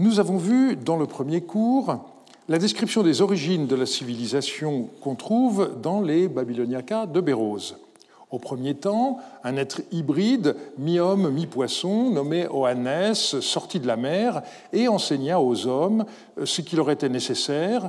Nous avons vu dans le premier cours la description des origines de la civilisation qu'on trouve dans les Babyloniacas de Bérose. Au premier temps, un être hybride, mi-homme, mi-poisson, nommé Oannes, sorti de la mer et enseigna aux hommes ce qui leur était nécessaire.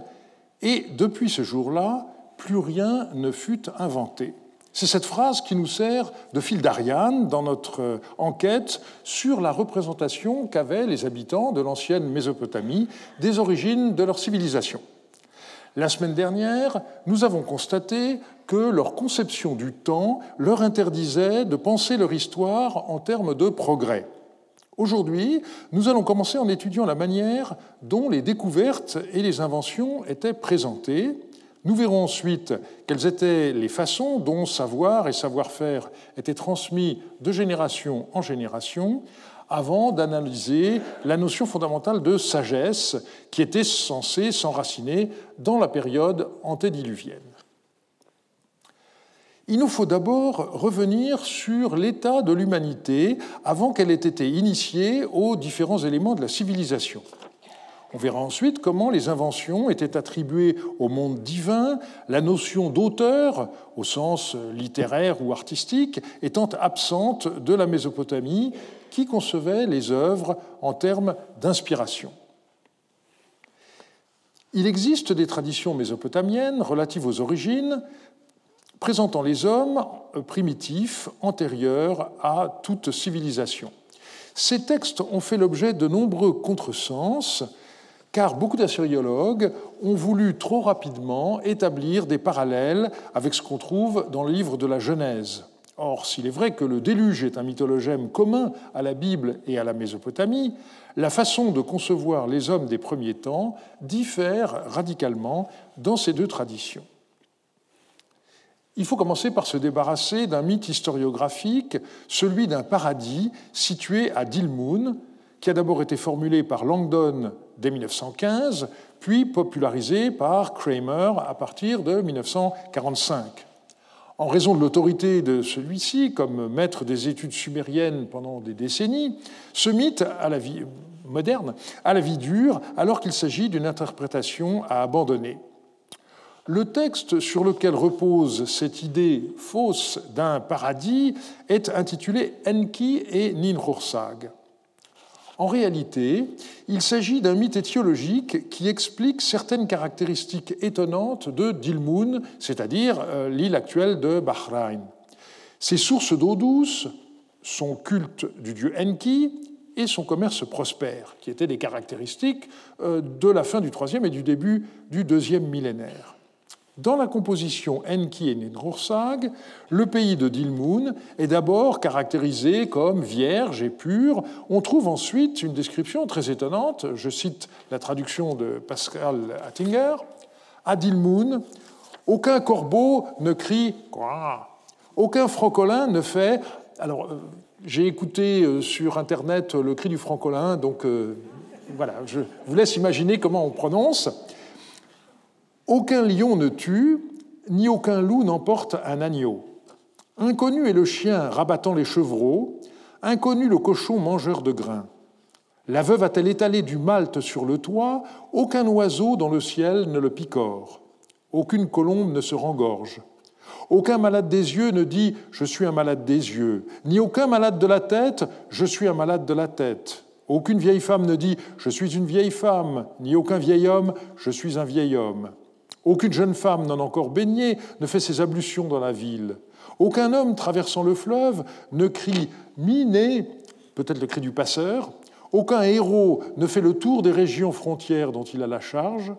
Et depuis ce jour-là, plus rien ne fut inventé. C'est cette phrase qui nous sert de fil d'Ariane dans notre enquête sur la représentation qu'avaient les habitants de l'ancienne Mésopotamie des origines de leur civilisation. La semaine dernière, nous avons constaté que leur conception du temps leur interdisait de penser leur histoire en termes de progrès. Aujourd'hui, nous allons commencer en étudiant la manière dont les découvertes et les inventions étaient présentées, nous verrons ensuite quelles étaient les façons dont savoir et savoir-faire étaient transmis de génération en génération avant d'analyser la notion fondamentale de sagesse qui était censée s'enraciner dans la période antédiluvienne. Il nous faut d'abord revenir sur l'état de l'humanité avant qu'elle ait été initiée aux différents éléments de la civilisation. On verra ensuite comment les inventions étaient attribuées au monde divin, la notion d'auteur, au sens littéraire ou artistique, étant absente de la Mésopotamie, qui concevait les œuvres en termes d'inspiration. Il existe des traditions mésopotamiennes relatives aux origines, présentant les hommes primitifs antérieurs à toute civilisation. Ces textes ont fait l'objet de nombreux contresens, car beaucoup d'assyriologues ont voulu trop rapidement établir des parallèles avec ce qu'on trouve dans le livre de la Genèse. Or, s'il est vrai que le déluge est un mythologème commun à la Bible et à la Mésopotamie, la façon de concevoir les hommes des premiers temps diffère radicalement dans ces deux traditions. Il faut commencer par se débarrasser d'un mythe historiographique, celui d'un paradis situé à Dilmun, qui a d'abord été formulé par Langdon dès 1915, puis popularisé par Kramer à partir de 1945. En raison de l'autorité de celui-ci comme maître des études sumériennes pendant des décennies, ce mythe à la vie moderne a la vie dure alors qu'il s'agit d'une interprétation à abandonner. Le texte sur lequel repose cette idée fausse d'un paradis est intitulé Enki et Ninhursag. En réalité, il s'agit d'un mythe étiologique qui explique certaines caractéristiques étonnantes de Dilmun, c'est-à-dire euh, l'île actuelle de Bahreïn. Ses sources d'eau douce, son culte du dieu Enki et son commerce prospère, qui étaient des caractéristiques euh, de la fin du troisième et du début du deuxième millénaire. Dans la composition Enki et Ninhursag, le pays de Dilmun est d'abord caractérisé comme vierge et pur. On trouve ensuite une description très étonnante, je cite la traduction de Pascal Attinger. À Dilmun, aucun corbeau ne crie quoi, aucun francolin ne fait. Alors, euh, j'ai écouté euh, sur Internet le cri du francolin, donc euh, voilà, je vous laisse imaginer comment on prononce. Aucun lion ne tue, ni aucun loup n'emporte un agneau. Inconnu est le chien rabattant les chevreaux, inconnu le cochon mangeur de grains. La veuve a-t-elle étalé du malte sur le toit Aucun oiseau dans le ciel ne le picore. Aucune colombe ne se rengorge. Aucun malade des yeux ne dit Je suis un malade des yeux, ni aucun malade de la tête Je suis un malade de la tête. Aucune vieille femme ne dit Je suis une vieille femme, ni aucun vieil homme Je suis un vieil homme. Aucune jeune femme non encore baignée ne fait ses ablutions dans la ville. Aucun homme traversant le fleuve ne crie miné, peut-être le cri du passeur. Aucun héros ne fait le tour des régions frontières dont il a la charge.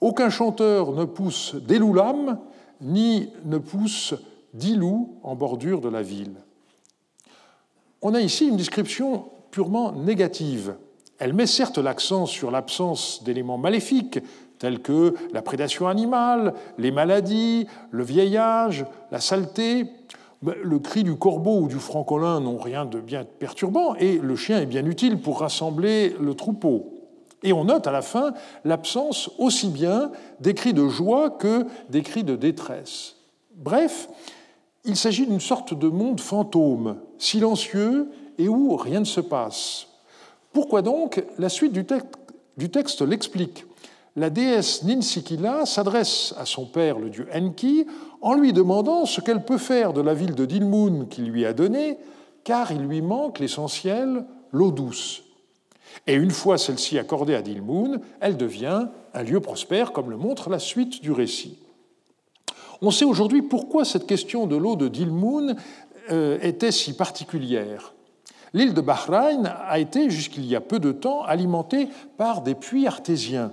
Aucun chanteur ne pousse loulam, ni ne pousse d'ilou en bordure de la ville. On a ici une description purement négative. Elle met certes l'accent sur l'absence d'éléments maléfiques, tels que la prédation animale, les maladies, le vieillage, la saleté. Le cri du corbeau ou du francolin n'ont rien de bien perturbant et le chien est bien utile pour rassembler le troupeau. Et on note à la fin l'absence aussi bien des cris de joie que des cris de détresse. Bref, il s'agit d'une sorte de monde fantôme, silencieux et où rien ne se passe. Pourquoi donc La suite du, texte l'explique? La déesse Ninsikila s'adresse à son père, le dieu Enki, en lui demandant ce qu'elle peut faire de la ville de Dilmun qu'il lui a donnée, car il lui manque l'essentiel, l'eau douce. Et une fois celle-ci accordée à Dilmun, elle devient un lieu prospère, comme le montre la suite du récit. On sait aujourd'hui pourquoi cette question de l'eau de Dilmun euh, était si particulière. L'île de Bahreïn a été, jusqu'il y a peu de temps, alimentée par des puits artésiens.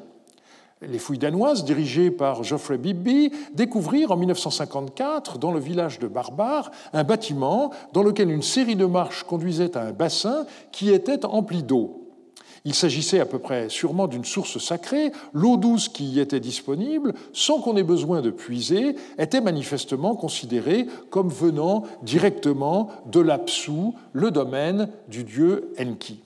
Les fouilles danoises, dirigées par Geoffrey Bibby, découvrirent en 1954, dans le village de Barbare, un bâtiment dans lequel une série de marches conduisait à un bassin qui était empli d'eau. Il s'agissait à peu près sûrement d'une source sacrée. L'eau douce qui y était disponible, sans qu'on ait besoin de puiser, était manifestement considérée comme venant directement de l'Apsu, le domaine du dieu Enki.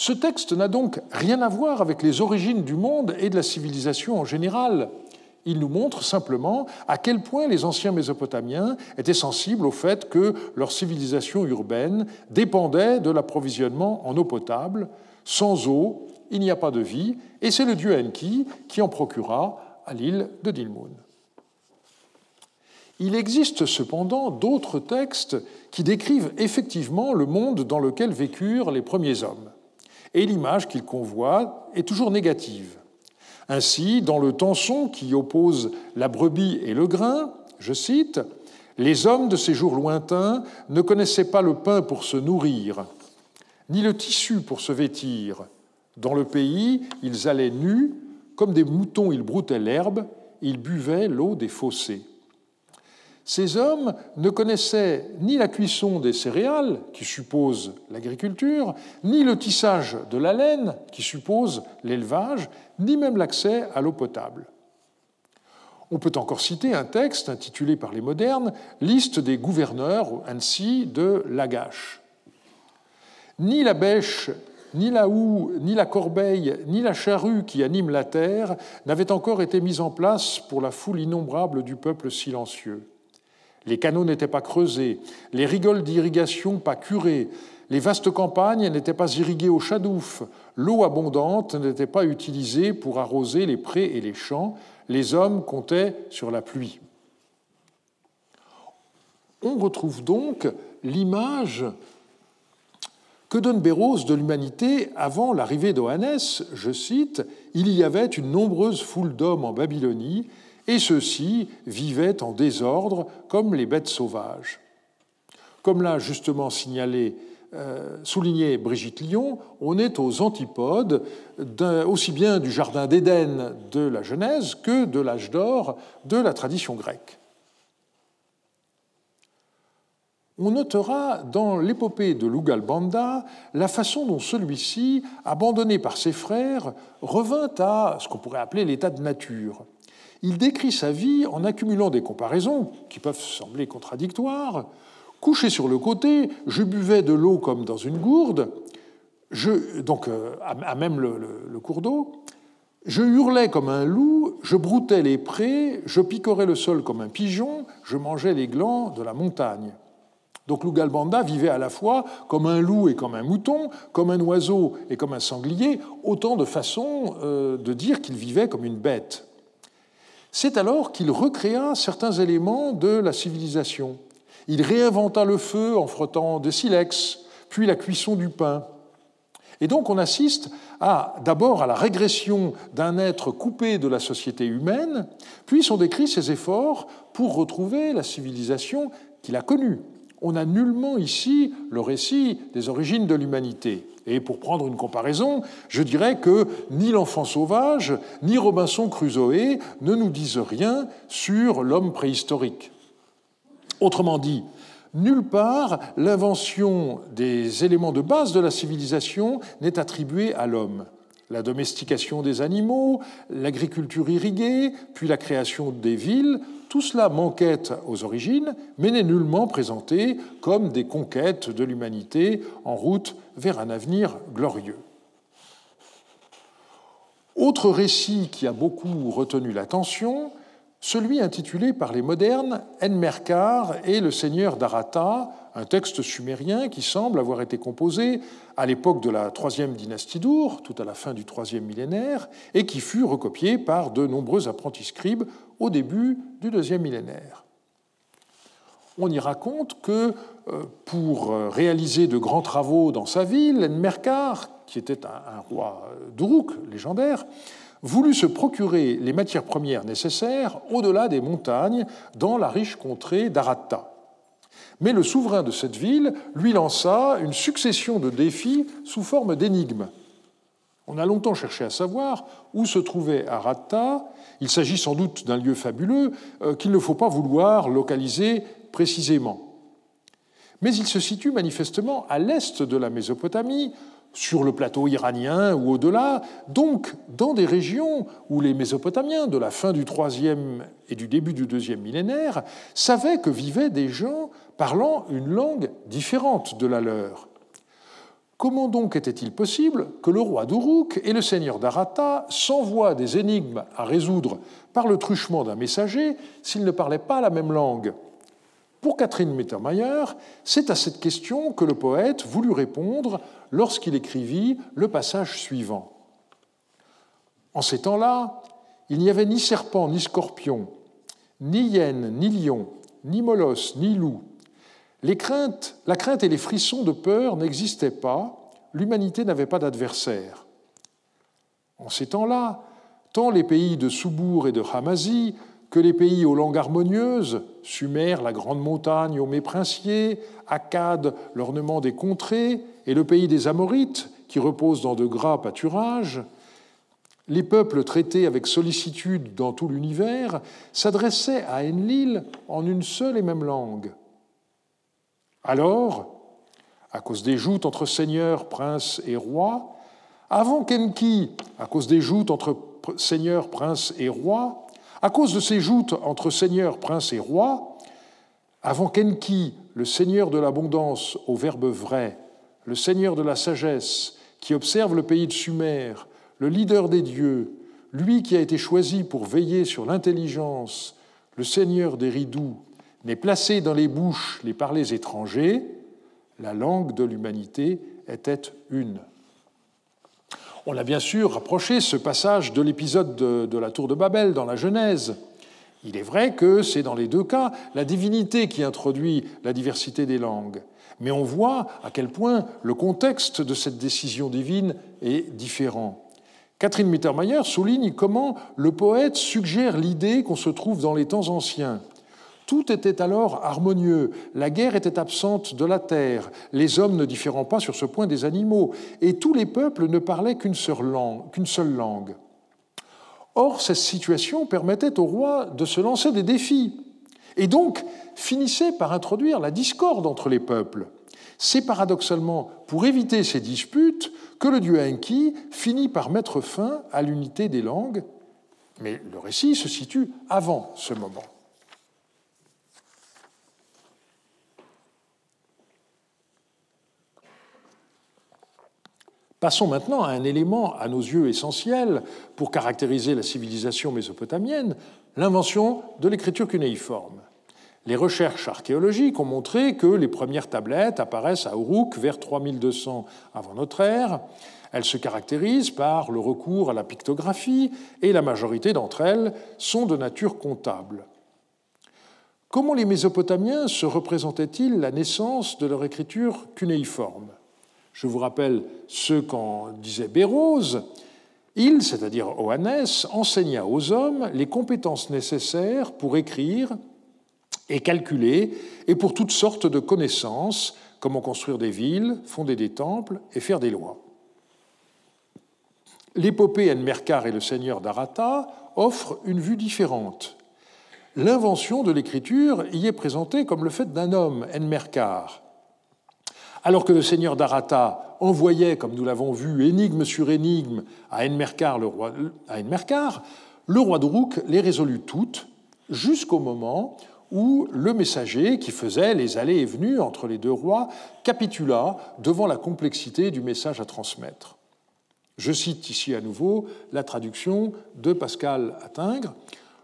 Ce texte n'a donc rien à voir avec les origines du monde et de la civilisation en général. Il nous montre simplement à quel point les anciens Mésopotamiens étaient sensibles au fait que leur civilisation urbaine dépendait de l'approvisionnement en eau potable, sans eau, il n'y a pas de vie, et c'est le dieu Enki qui en procura à l'île de Dilmun. Il existe cependant d'autres textes qui décrivent effectivement le monde dans lequel vécurent les premiers hommes, et l'image qu'ils convoient est toujours négative. Ainsi, dans le tenson qui oppose la brebis et le grain, je cite, Les hommes de ces jours lointains ne connaissaient pas le pain pour se nourrir, ni le tissu pour se vêtir. Dans le pays, ils allaient nus, comme des moutons, ils broutaient l'herbe, ils buvaient l'eau des fossés. Ces hommes ne connaissaient ni la cuisson des céréales, qui suppose l'agriculture, ni le tissage de la laine, qui suppose l'élevage, ni même l'accès à l'eau potable. On peut encore citer un texte intitulé par les modernes Liste des gouverneurs, ainsi de Lagache. Ni la bêche, ni la houe, ni la corbeille, ni la charrue qui anime la terre n'avaient encore été mises en place pour la foule innombrable du peuple silencieux. Les canaux n'étaient pas creusés, les rigoles d'irrigation pas curées, les vastes campagnes n'étaient pas irriguées au chadouf, l'eau abondante n'était pas utilisée pour arroser les prés et les champs, les hommes comptaient sur la pluie. On retrouve donc l'image que donne Béros de l'humanité avant l'arrivée d'Oannes Je cite Il y avait une nombreuse foule d'hommes en Babylonie, et ceux-ci vivaient en désordre comme les bêtes sauvages. Comme l'a justement signalé, euh, souligné Brigitte Lyon, on est aux antipodes aussi bien du Jardin d'Éden de la Genèse que de l'âge d'or de la tradition grecque. on notera dans l'épopée de Lugalbanda la façon dont celui-ci, abandonné par ses frères, revint à ce qu'on pourrait appeler l'état de nature. Il décrit sa vie en accumulant des comparaisons qui peuvent sembler contradictoires. Couché sur le côté, je buvais de l'eau comme dans une gourde, donc euh, à même le, le cours d'eau. Je hurlais comme un loup, je broutais les prés, je picorais le sol comme un pigeon, je mangeais les glands de la montagne. Donc Lugalbanda vivait à la fois comme un loup et comme un mouton, comme un oiseau et comme un sanglier, autant de façons euh, de dire qu'il vivait comme une bête. C'est alors qu'il recréa certains éléments de la civilisation. Il réinventa le feu en frottant de silex, puis la cuisson du pain. Et donc on assiste d'abord à la régression d'un être coupé de la société humaine, puis sont décrits ses efforts pour retrouver la civilisation qu'il a connue on n'a nullement ici le récit des origines de l'humanité. Et pour prendre une comparaison, je dirais que ni l'enfant sauvage, ni Robinson Crusoe ne nous disent rien sur l'homme préhistorique. Autrement dit, nulle part l'invention des éléments de base de la civilisation n'est attribuée à l'homme la domestication des animaux, l'agriculture irriguée, puis la création des villes, tout cela manquait aux origines, mais n'est nullement présenté comme des conquêtes de l'humanité en route vers un avenir glorieux. Autre récit qui a beaucoup retenu l'attention, celui intitulé par les modernes Enmerkar et le seigneur d'Arata, un texte sumérien qui semble avoir été composé à l'époque de la troisième dynastie d'Our, tout à la fin du troisième millénaire, et qui fut recopié par de nombreux apprentis scribes au début du deuxième millénaire. On y raconte que euh, pour euh, réaliser de grands travaux dans sa ville, Enmerkar, qui était un roi d'Uruk légendaire, voulut se procurer les matières premières nécessaires au-delà des montagnes, dans la riche contrée d'Aratta. Mais le souverain de cette ville lui lança une succession de défis sous forme d'énigmes. On a longtemps cherché à savoir où se trouvait Aratta. Il s'agit sans doute d'un lieu fabuleux euh, qu'il ne faut pas vouloir localiser précisément. Mais il se situe manifestement à l'est de la Mésopotamie, sur le plateau iranien ou au-delà, donc dans des régions où les Mésopotamiens de la fin du troisième et du début du deuxième millénaire savaient que vivaient des gens parlant une langue différente de la leur. Comment donc était-il possible que le roi d'Uruk et le seigneur d'Arata s'envoient des énigmes à résoudre par le truchement d'un messager s'ils ne parlaient pas la même langue? Pour Catherine Mittermeier, c'est à cette question que le poète voulut répondre lorsqu'il écrivit le passage suivant. En ces temps-là, il n'y avait ni serpent ni scorpion, ni hyène ni lion, ni molosse ni loup. La crainte et les frissons de peur n'existaient pas, l'humanité n'avait pas d'adversaire. En ces temps-là, tant les pays de Soubour et de Hamazi que les pays aux langues harmonieuses, Sumer, la grande montagne aux méprinciers, Akkad, l'ornement des contrées, et le pays des Amorites, qui repose dans de gras pâturages, les peuples traités avec sollicitude dans tout l'univers s'adressaient à Enlil en une seule et même langue. Alors, à cause des joutes entre seigneurs, princes et rois, avant qu'Enki, à cause des joutes entre seigneurs, princes et rois, à cause de ces joutes entre seigneurs, princes et rois, avant qu'Enki, le seigneur de l'abondance au verbe vrai, le seigneur de la sagesse, qui observe le pays de Sumer, le leader des dieux, lui qui a été choisi pour veiller sur l'intelligence, le seigneur des ridoux, n'ait placé dans les bouches les parlers étrangers, la langue de l'humanité était une. On a bien sûr rapproché ce passage de l'épisode de, la tour de Babel dans la Genèse. Il est vrai que c'est dans les deux cas la divinité qui introduit la diversité des langues, mais on voit à quel point le contexte de cette décision divine est différent. Catherine Mittermeier souligne comment le poète suggère l'idée qu'on se trouve dans les temps anciens, tout était alors harmonieux, la guerre était absente de la terre, les hommes ne différant pas sur ce point des animaux, et tous les peuples ne parlaient qu'une seule langue. Or, cette situation permettait au roi de se lancer des défis, et donc finissait par introduire la discorde entre les peuples. C'est paradoxalement pour éviter ces disputes que le dieu Enki finit par mettre fin à l'unité des langues, mais le récit se situe avant ce moment. Passons maintenant à un élément à nos yeux essentiel pour caractériser la civilisation mésopotamienne, l'invention de l'écriture cunéiforme. Les recherches archéologiques ont montré que les premières tablettes apparaissent à Uruk vers 3200 avant notre ère. Elles se caractérisent par le recours à la pictographie et la majorité d'entre elles sont de nature comptable. Comment les Mésopotamiens se représentaient-ils la naissance de leur écriture cunéiforme? Je vous rappelle ce qu'en disait Bérose. Il, c'est-à-dire Oannes, enseigna aux hommes les compétences nécessaires pour écrire et calculer, et pour toutes sortes de connaissances, comment construire des villes, fonder des temples et faire des lois. L'épopée Enmerkar et le seigneur d'Arata offrent une vue différente. L'invention de l'écriture y est présentée comme le fait d'un homme, Enmerkar, alors que le seigneur d'Arata envoyait, comme nous l'avons vu, énigme sur énigme à Enmerkar, le roi, à les résolut toutes jusqu'au moment où le messager qui faisait les allées et venues entre les deux rois capitula devant la complexité du message à transmettre. Je cite ici à nouveau la traduction de Pascal Attingre.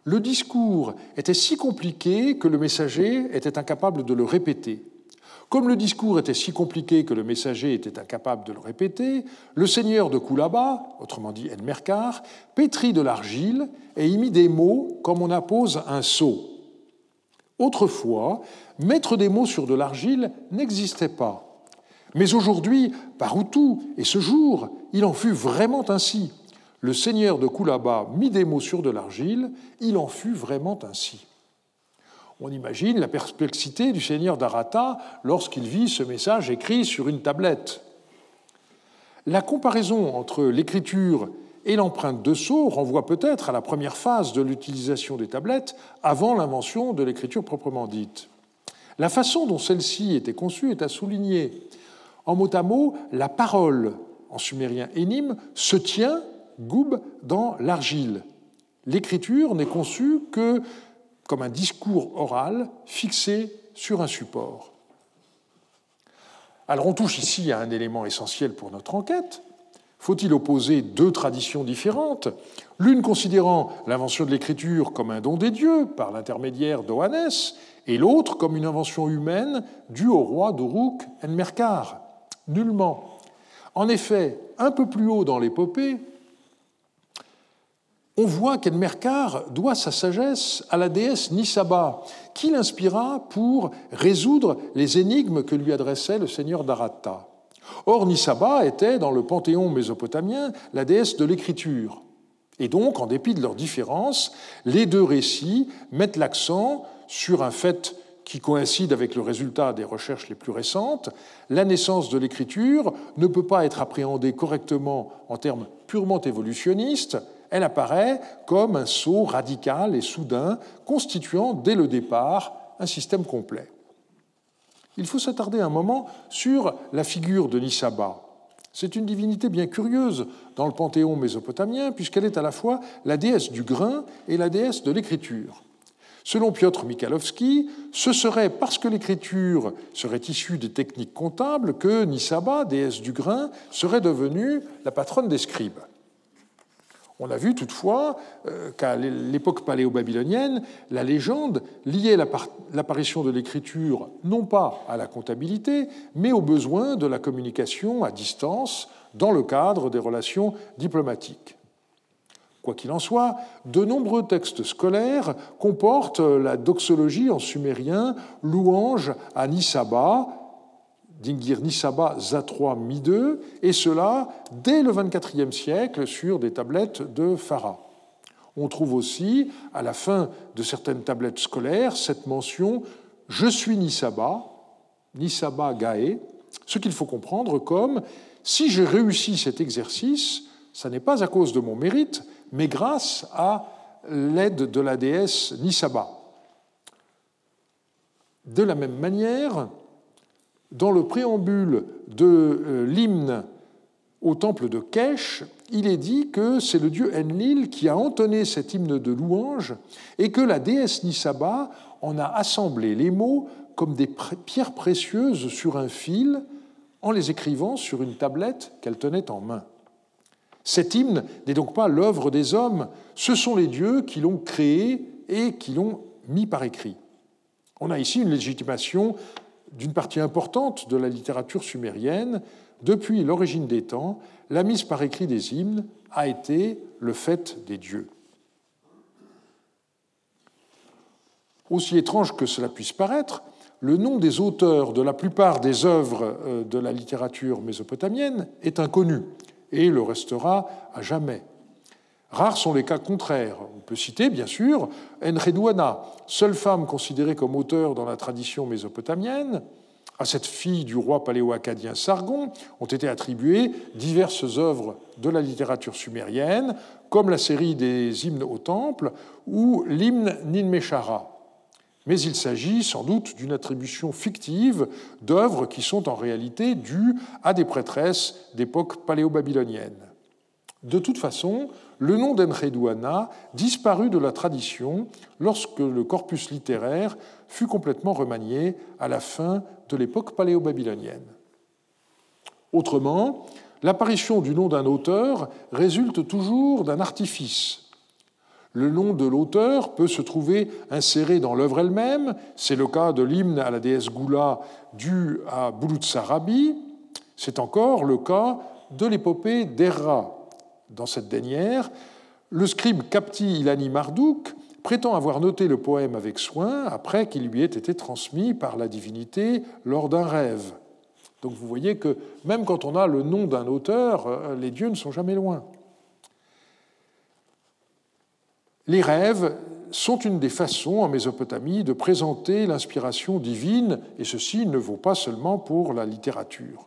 le discours était si compliqué que le messager était incapable de le répéter. Comme le discours était si compliqué que le messager était incapable de le répéter, le seigneur de Koulaba, autrement dit Enmerkar, pétrit de l'argile et y mit des mots comme on appose un seau. Autrefois, mettre des mots sur de l'argile n'existait pas. Mais aujourd'hui, par Outou et ce jour, il en fut vraiment ainsi. Le seigneur de Koulaba mit des mots sur de l'argile, il en fut vraiment ainsi. On imagine la perplexité du seigneur d'Arata lorsqu'il vit ce message écrit sur une tablette. La comparaison entre l'écriture et l'empreinte de sceau renvoie peut-être à la première phase de l'utilisation des tablettes avant l'invention de l'écriture proprement dite. La façon dont celle-ci était conçue est à souligner. En mot à mot, la parole, en sumérien énime, se tient, goub, dans l'argile. L'écriture n'est conçue que comme un discours oral fixé sur un support. Alors on touche ici à un élément essentiel pour notre enquête. Faut-il opposer deux traditions différentes, l'une considérant l'invention de l'écriture comme un don des dieux par l'intermédiaire d'Oannes, et l'autre comme une invention humaine due au roi d'Uruk Enmerkar? Nullement. En effet, un peu plus haut dans l'épopée, on voit qu'Enmerkar doit sa sagesse à la déesse Nisaba, qui l'inspira pour résoudre les énigmes que lui adressait le seigneur d'Aratta. Or, Nisaba était, dans le panthéon mésopotamien, la déesse de l'écriture. Et donc, en dépit de leurs différences, les deux récits mettent l'accent sur un fait qui coïncide avec le résultat des recherches les plus récentes, la naissance de l'écriture ne peut pas être appréhendée correctement en termes purement évolutionnistes, elle apparaît comme un saut radical et soudain, constituant dès le départ un système complet. Il faut s'attarder un moment sur la figure de Nisaba. C'est une divinité bien curieuse dans le panthéon mésopotamien, puisqu'elle est à la fois la déesse du grain et la déesse de l'écriture. Selon Piotr Mikalovski, ce serait parce que l'écriture serait issue des techniques comptables que Nisaba, déesse du grain, serait devenue la patronne des scribes. On a vu toutefois euh, qu'à l'époque paléo-babylonienne, la légende liait l'apparition de l'écriture non pas à la comptabilité, mais aux besoins de la communication à distance dans le cadre des relations diplomatiques. Quoi qu'il en soit, de nombreux textes scolaires comportent la doxologie en sumérien, louange à Nisaba, Dingir Nisaba Zatroa Mi2, et cela dès le XXIVe siècle sur des tablettes de Farah. On trouve aussi, à la fin de certaines tablettes scolaires, cette mention Je suis Nisaba, Nisaba Gae, ce qu'il faut comprendre comme si j'ai réussi cet exercice, ce n'est pas à cause de mon mérite, mais grâce à l'aide de la déesse Nisaba. De la même manière, dans le préambule de euh, l'hymne au temple de Kesh, il est dit que c'est le dieu Enlil qui a entonné cet hymne de louange et que la déesse Nisaba en a assemblé les mots comme des pierres précieuses sur un fil en les écrivant sur une tablette qu'elle tenait en main. Cet hymne n'est donc pas l'œuvre des hommes, ce sont les dieux qui l'ont créé et qui l'ont mis par écrit. On a ici une légitimation d'une partie importante de la littérature sumérienne, depuis l'origine des temps, la mise par écrit des hymnes a été le fait des dieux. Aussi étrange que cela puisse paraître, le nom des auteurs de la plupart des œuvres euh, de la littérature mésopotamienne est inconnu et le restera à jamais. Rares sont les cas contraires. On peut citer, bien sûr, Enredouana, seule femme considérée comme auteur dans la tradition mésopotamienne. À cette fille du roi paléo-acadien Sargon ont été attribuées diverses œuvres de la littérature sumérienne, comme la série des hymnes au temple ou l'hymne Ninmeshara. Mais il s'agit sans doute d'une attribution fictive d'œuvres qui sont en réalité dues à des prêtresses d'époque paléo-babylonienne. De toute façon, le nom d'Enredouana disparut de la tradition lorsque le corpus littéraire fut complètement remanié à la fin de l'époque paléo-babylonienne. Autrement, l'apparition du nom d'un auteur résulte toujours d'un artifice. Le nom de l'auteur peut se trouver inséré dans l'œuvre elle-même. C'est le cas de l'hymne à la déesse Goula dû à Bulutsarabi. C'est encore le cas de l'épopée d'Erra. Dans cette dernière, le scribe Kapti Ilani Marduk prétend avoir noté le poème avec soin après qu'il lui ait été transmis par la divinité lors d'un rêve. Donc vous voyez que même quand on a le nom d'un auteur, euh, les dieux ne sont jamais loin. Les rêves sont une des façons en Mésopotamie de présenter l'inspiration divine, et ceci ne vaut pas seulement pour la littérature.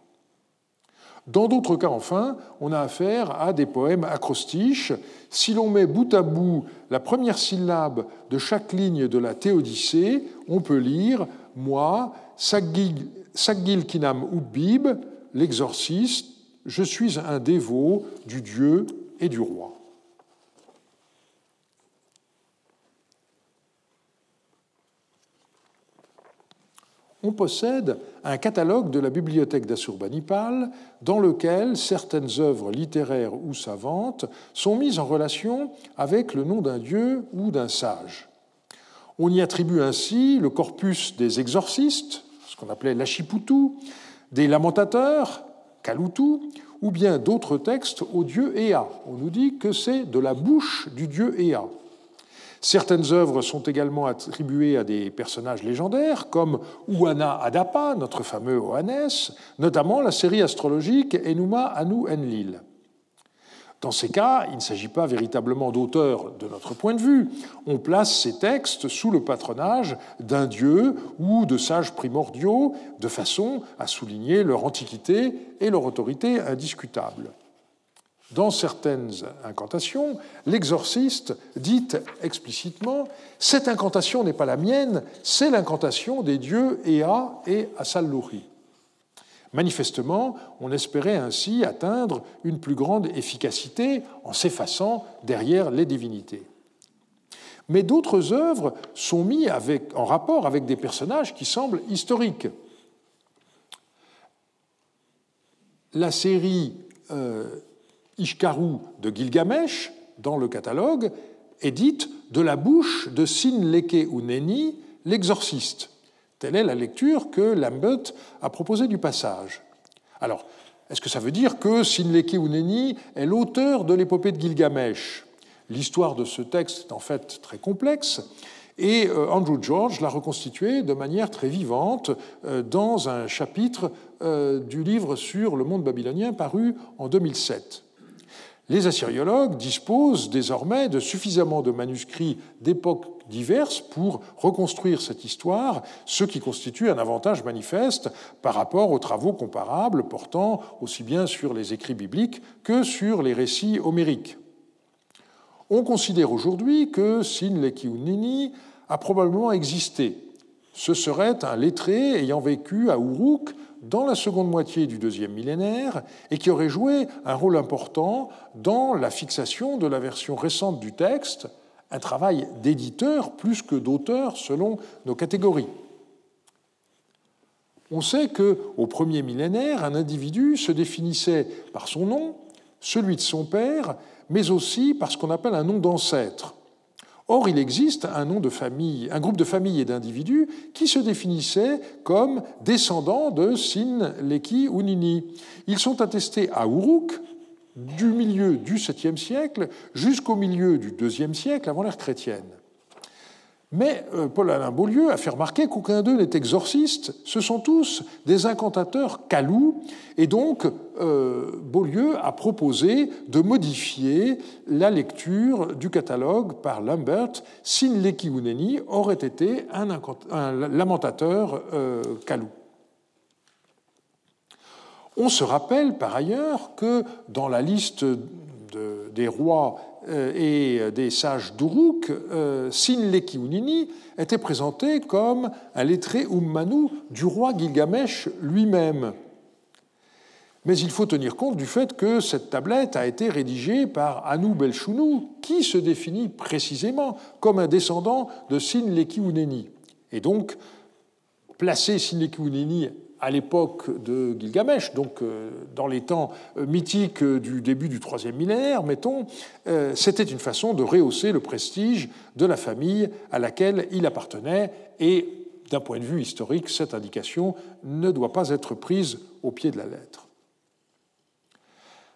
Dans d'autres cas, enfin, on a affaire à des poèmes acrostiches. Si l'on met bout à bout la première syllabe de chaque ligne de la Théodicée, on peut lire Moi, Saggil Kinam Ubib, l'exorciste, je suis un dévot du Dieu et du roi. On possède un catalogue de la bibliothèque d'Assurbanipal dans lequel certaines œuvres littéraires ou savantes sont mises en relation avec le nom d'un dieu ou d'un sage. On y attribue ainsi le corpus des exorcistes, ce qu'on appelait l'Achiputu, des lamentateurs, Kalutu, ou bien d'autres textes au dieu Ea. On nous dit que c'est de la bouche du dieu Ea. Certaines œuvres sont également attribuées à des personnages légendaires, comme Ouana Adapa, notre fameux Oannes, notamment la série astrologique Enuma Anu Enlil. Dans ces cas, il ne s'agit pas véritablement d'auteurs de notre point de vue. On place ces textes sous le patronage d'un dieu ou de sages primordiaux, de façon à souligner leur antiquité et leur autorité indiscutable. Dans certaines incantations, l'exorciste dit explicitement Cette incantation n'est pas la mienne, c'est l'incantation des dieux Ea et Assallouri. Manifestement, on espérait ainsi atteindre une plus grande efficacité en s'effaçant derrière les divinités. Mais d'autres œuvres sont mises en rapport avec des personnages qui semblent historiques. La série euh, Ishkaru de Gilgamesh, dans le catalogue, est dite de la bouche de Sinleke Uneni, l'exorciste. Telle est la lecture que Lambert a proposée du passage. Alors, est-ce que ça veut dire que Sinleke Uneni est l'auteur de l'épopée de Gilgamesh? L'histoire de ce texte est en fait très complexe et euh, Andrew George l'a reconstitué de manière très vivante euh, dans un chapitre euh, du livre sur le monde babylonien paru en 2007. Les assyriologues disposent désormais de suffisamment de manuscrits d'époques diverses pour reconstruire cette histoire, ce qui constitue un avantage manifeste par rapport aux travaux comparables portant aussi bien sur les écrits bibliques que sur les récits homériques. On considère aujourd'hui que Sinlekiunini a probablement existé. Ce serait un lettré ayant vécu à Uruk dans la seconde moitié du deuxième millénaire et qui aurait joué un rôle important dans la fixation de la version récente du texte, un travail d'éditeur plus que d'auteur selon nos catégories. On sait que au premier millénaire, un individu se définissait par son nom, celui de son père, mais aussi par ce qu'on appelle un nom d'ancêtre. Or, il existe un, nom de famille, un groupe de familles et d'individus qui se définissaient comme descendants de Sin, Leki ou Nini. Ils sont attestés à Uruk du milieu du 7e siècle jusqu'au milieu du 2e siècle avant l'ère chrétienne. Mais euh, Paul-Alain Beaulieu a fait remarquer qu'aucun d'eux n'est exorciste, ce sont tous des incantateurs calous, et donc euh, Beaulieu a proposé de modifier la lecture du catalogue par Lambert. Sin Uneni aurait été un, lamentateur euh, calou. On se rappelle par ailleurs que dans la liste des rois et des sages d'Uruk, euh, Sinleki Unini était présenté comme un lettré Ummanu du roi Gilgamesh lui-même. Mais il faut tenir compte du fait que cette tablette a été rédigée par Anu Belshunu, qui se définit précisément comme un descendant de Sinleki Uneni. Et donc, placer Uneni à l'époque de Gilgamesh, donc euh, dans les temps euh, mythiques du début du troisième millénaire, mettons, euh, c'était une façon de rehausser le prestige de la famille à laquelle il appartenait et d'un point de vue historique, cette indication ne doit pas être prise au pied de la lettre.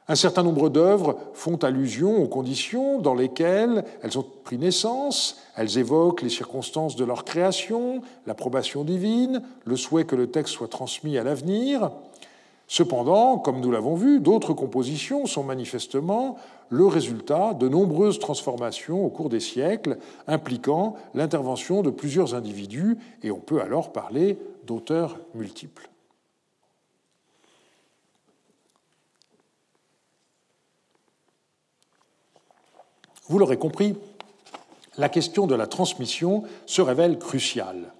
Un certain nombre d'œuvres font allusion aux conditions dans lesquelles elles ont pris naissance, elles évoquent les circonstances de leur création, l'approbation divine, le souhait que le texte soit transmis à l'avenir. Cependant, comme nous l'avons vu, d'autres compositions sont manifestement le résultat de nombreuses transformations au cours des siècles, impliquant l'intervention de plusieurs individus, et on peut alors parler d'auteurs multiples. Vous l'aurez compris, la question de la transmission se révèle cruciale.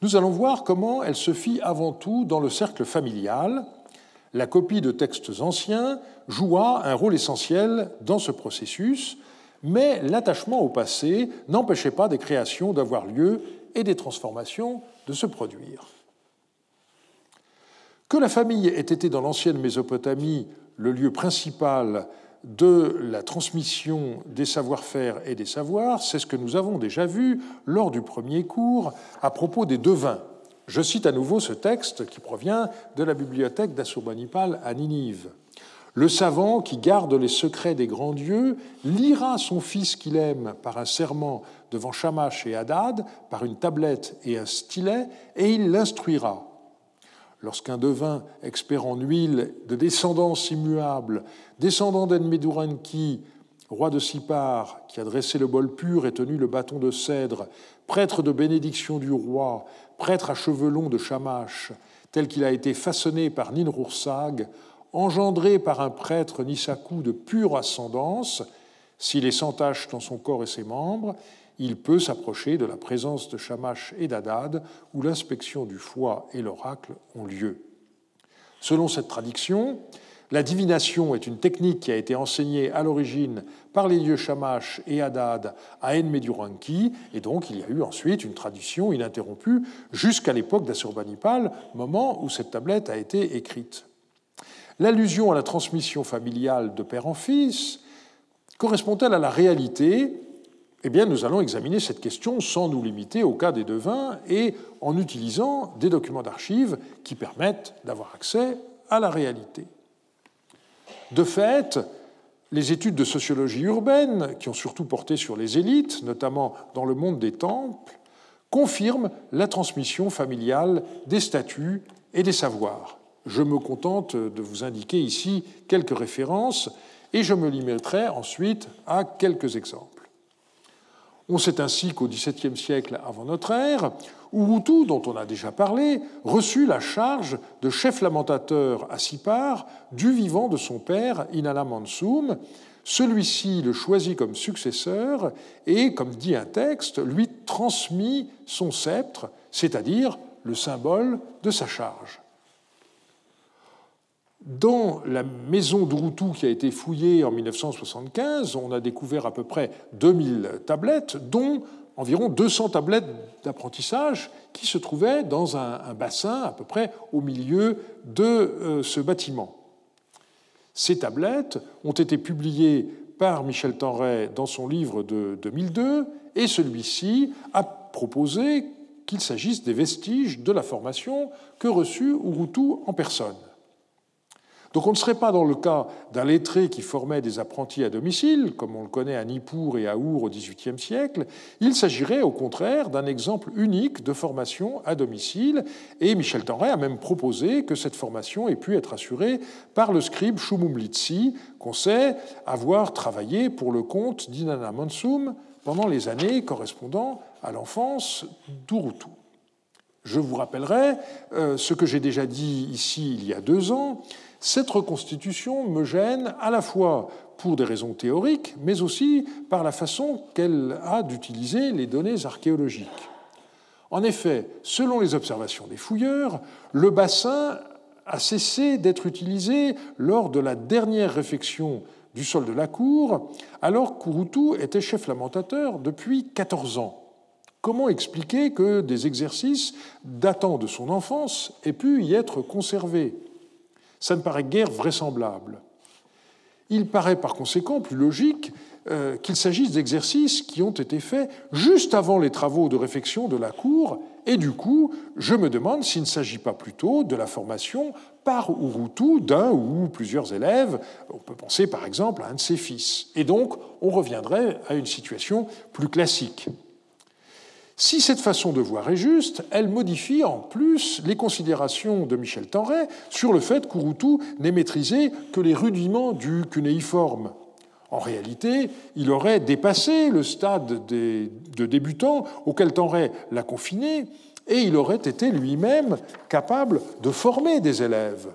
Nous allons voir comment elle se fit avant tout dans le cercle familial. La copie de textes anciens joua un rôle essentiel dans ce processus, mais l'attachement au passé n'empêchait pas des créations d'avoir lieu et des transformations de se produire. Que la famille ait été dans l'ancienne Mésopotamie le lieu principal de la transmission des savoir-faire et des savoirs, c'est ce que nous avons déjà vu lors du premier cours à propos des devins. Je cite à nouveau ce texte qui provient de la bibliothèque d'Assurbanipal à Ninive. Le savant qui garde les secrets des grands dieux lira son fils qu'il aime par un serment devant Shamash et Hadad, par une tablette et un stylet, et il l'instruira. Lorsqu'un devin, expert en huile, de descendance immuable, descendant d'Enmeduranki, roi de Sipar, qui a dressé le bol pur et tenu le bâton de cèdre, prêtre de bénédiction du roi, prêtre à cheveux longs de Shamash, tel qu'il a été façonné par Ninrursag, engendré par un prêtre Nisaku de pure ascendance, s'il est sans tache dans son corps et ses membres, il peut s'approcher de la présence de Shamash et d'Adad, où l'inspection du foie et l'oracle ont lieu. Selon cette tradition, la divination est une technique qui a été enseignée à l'origine par les dieux Shamash et Hadad à Enmeduranki, et donc il y a eu ensuite une tradition ininterrompue jusqu'à l'époque d'Assurbanipal, moment où cette tablette a été écrite. L'allusion à la transmission familiale de père en fils correspond-elle à la réalité eh bien, nous allons examiner cette question sans nous limiter au cas des devins et en utilisant des documents d'archives qui permettent d'avoir accès à la réalité. De fait, les études de sociologie urbaine, qui ont surtout porté sur les élites, notamment dans le monde des temples, confirment la transmission familiale des statuts et des savoirs. Je me contente de vous indiquer ici quelques références et je me limiterai ensuite à quelques exemples. On sait ainsi qu'au XVIIe siècle avant notre ère, Urutu, dont on a déjà parlé, reçut la charge de chef lamentateur à Sipar du vivant de son père, Inala Mansum. Celui-ci le choisit comme successeur et, comme dit un texte, lui transmit son sceptre, c'est-à-dire le symbole de sa charge. Dans la maison d'Urutu qui a été fouillée en 1975, on a découvert à peu près 2000 tablettes, dont environ 200 tablettes d'apprentissage qui se trouvaient dans un, bassin à peu près au milieu de euh, ce bâtiment. Ces tablettes ont été publiées par Michel Tenray dans son livre de 2002 et celui-ci a proposé qu'il s'agisse des vestiges de la formation que reçut Urutu en personne. Donc on ne serait pas dans le cas d'un lettré qui formait des apprentis à domicile, comme on le connaît à Nippur et à Our au XVIIIe siècle. Il s'agirait au contraire d'un exemple unique de formation à domicile, et Michel Tenray a même proposé que cette formation ait pu être assurée par le scribe Shumumlitsi, qu'on sait avoir travaillé pour le compte d'Inanna Mansum pendant les années correspondant à l'enfance d'Urutu. Je vous rappellerai euh, ce que j'ai déjà dit ici il y a deux ans, cette reconstitution me gêne à la fois pour des raisons théoriques, mais aussi par la façon qu'elle a d'utiliser les données archéologiques. En effet, selon les observations des fouilleurs, le bassin a cessé d'être utilisé lors de la dernière réfection du sol de la cour, alors qu'Urutu était chef lamentateur depuis 14 ans. Comment expliquer que des exercices datant de son enfance aient pu y être conservés? Ça ne paraît guère vraisemblable. Il paraît par conséquent plus logique euh, qu'il s'agisse d'exercices qui ont été faits juste avant les travaux de réflexion de la Cour, et du coup, je me demande s'il ne s'agit pas plutôt de la formation par Urutu d'un ou plusieurs élèves. On peut penser par exemple à un de ses fils. Et donc, on reviendrait à une situation plus classique. Si cette façon de voir est juste, elle modifie en plus les considérations de Michel Tenray sur le fait qu'Urutu n'ait maîtrisé que les rudiments du cunéiforme. En réalité, il aurait dépassé le stade de débutant auquel Tenray l'a confiné et il aurait été lui-même capable de former des élèves.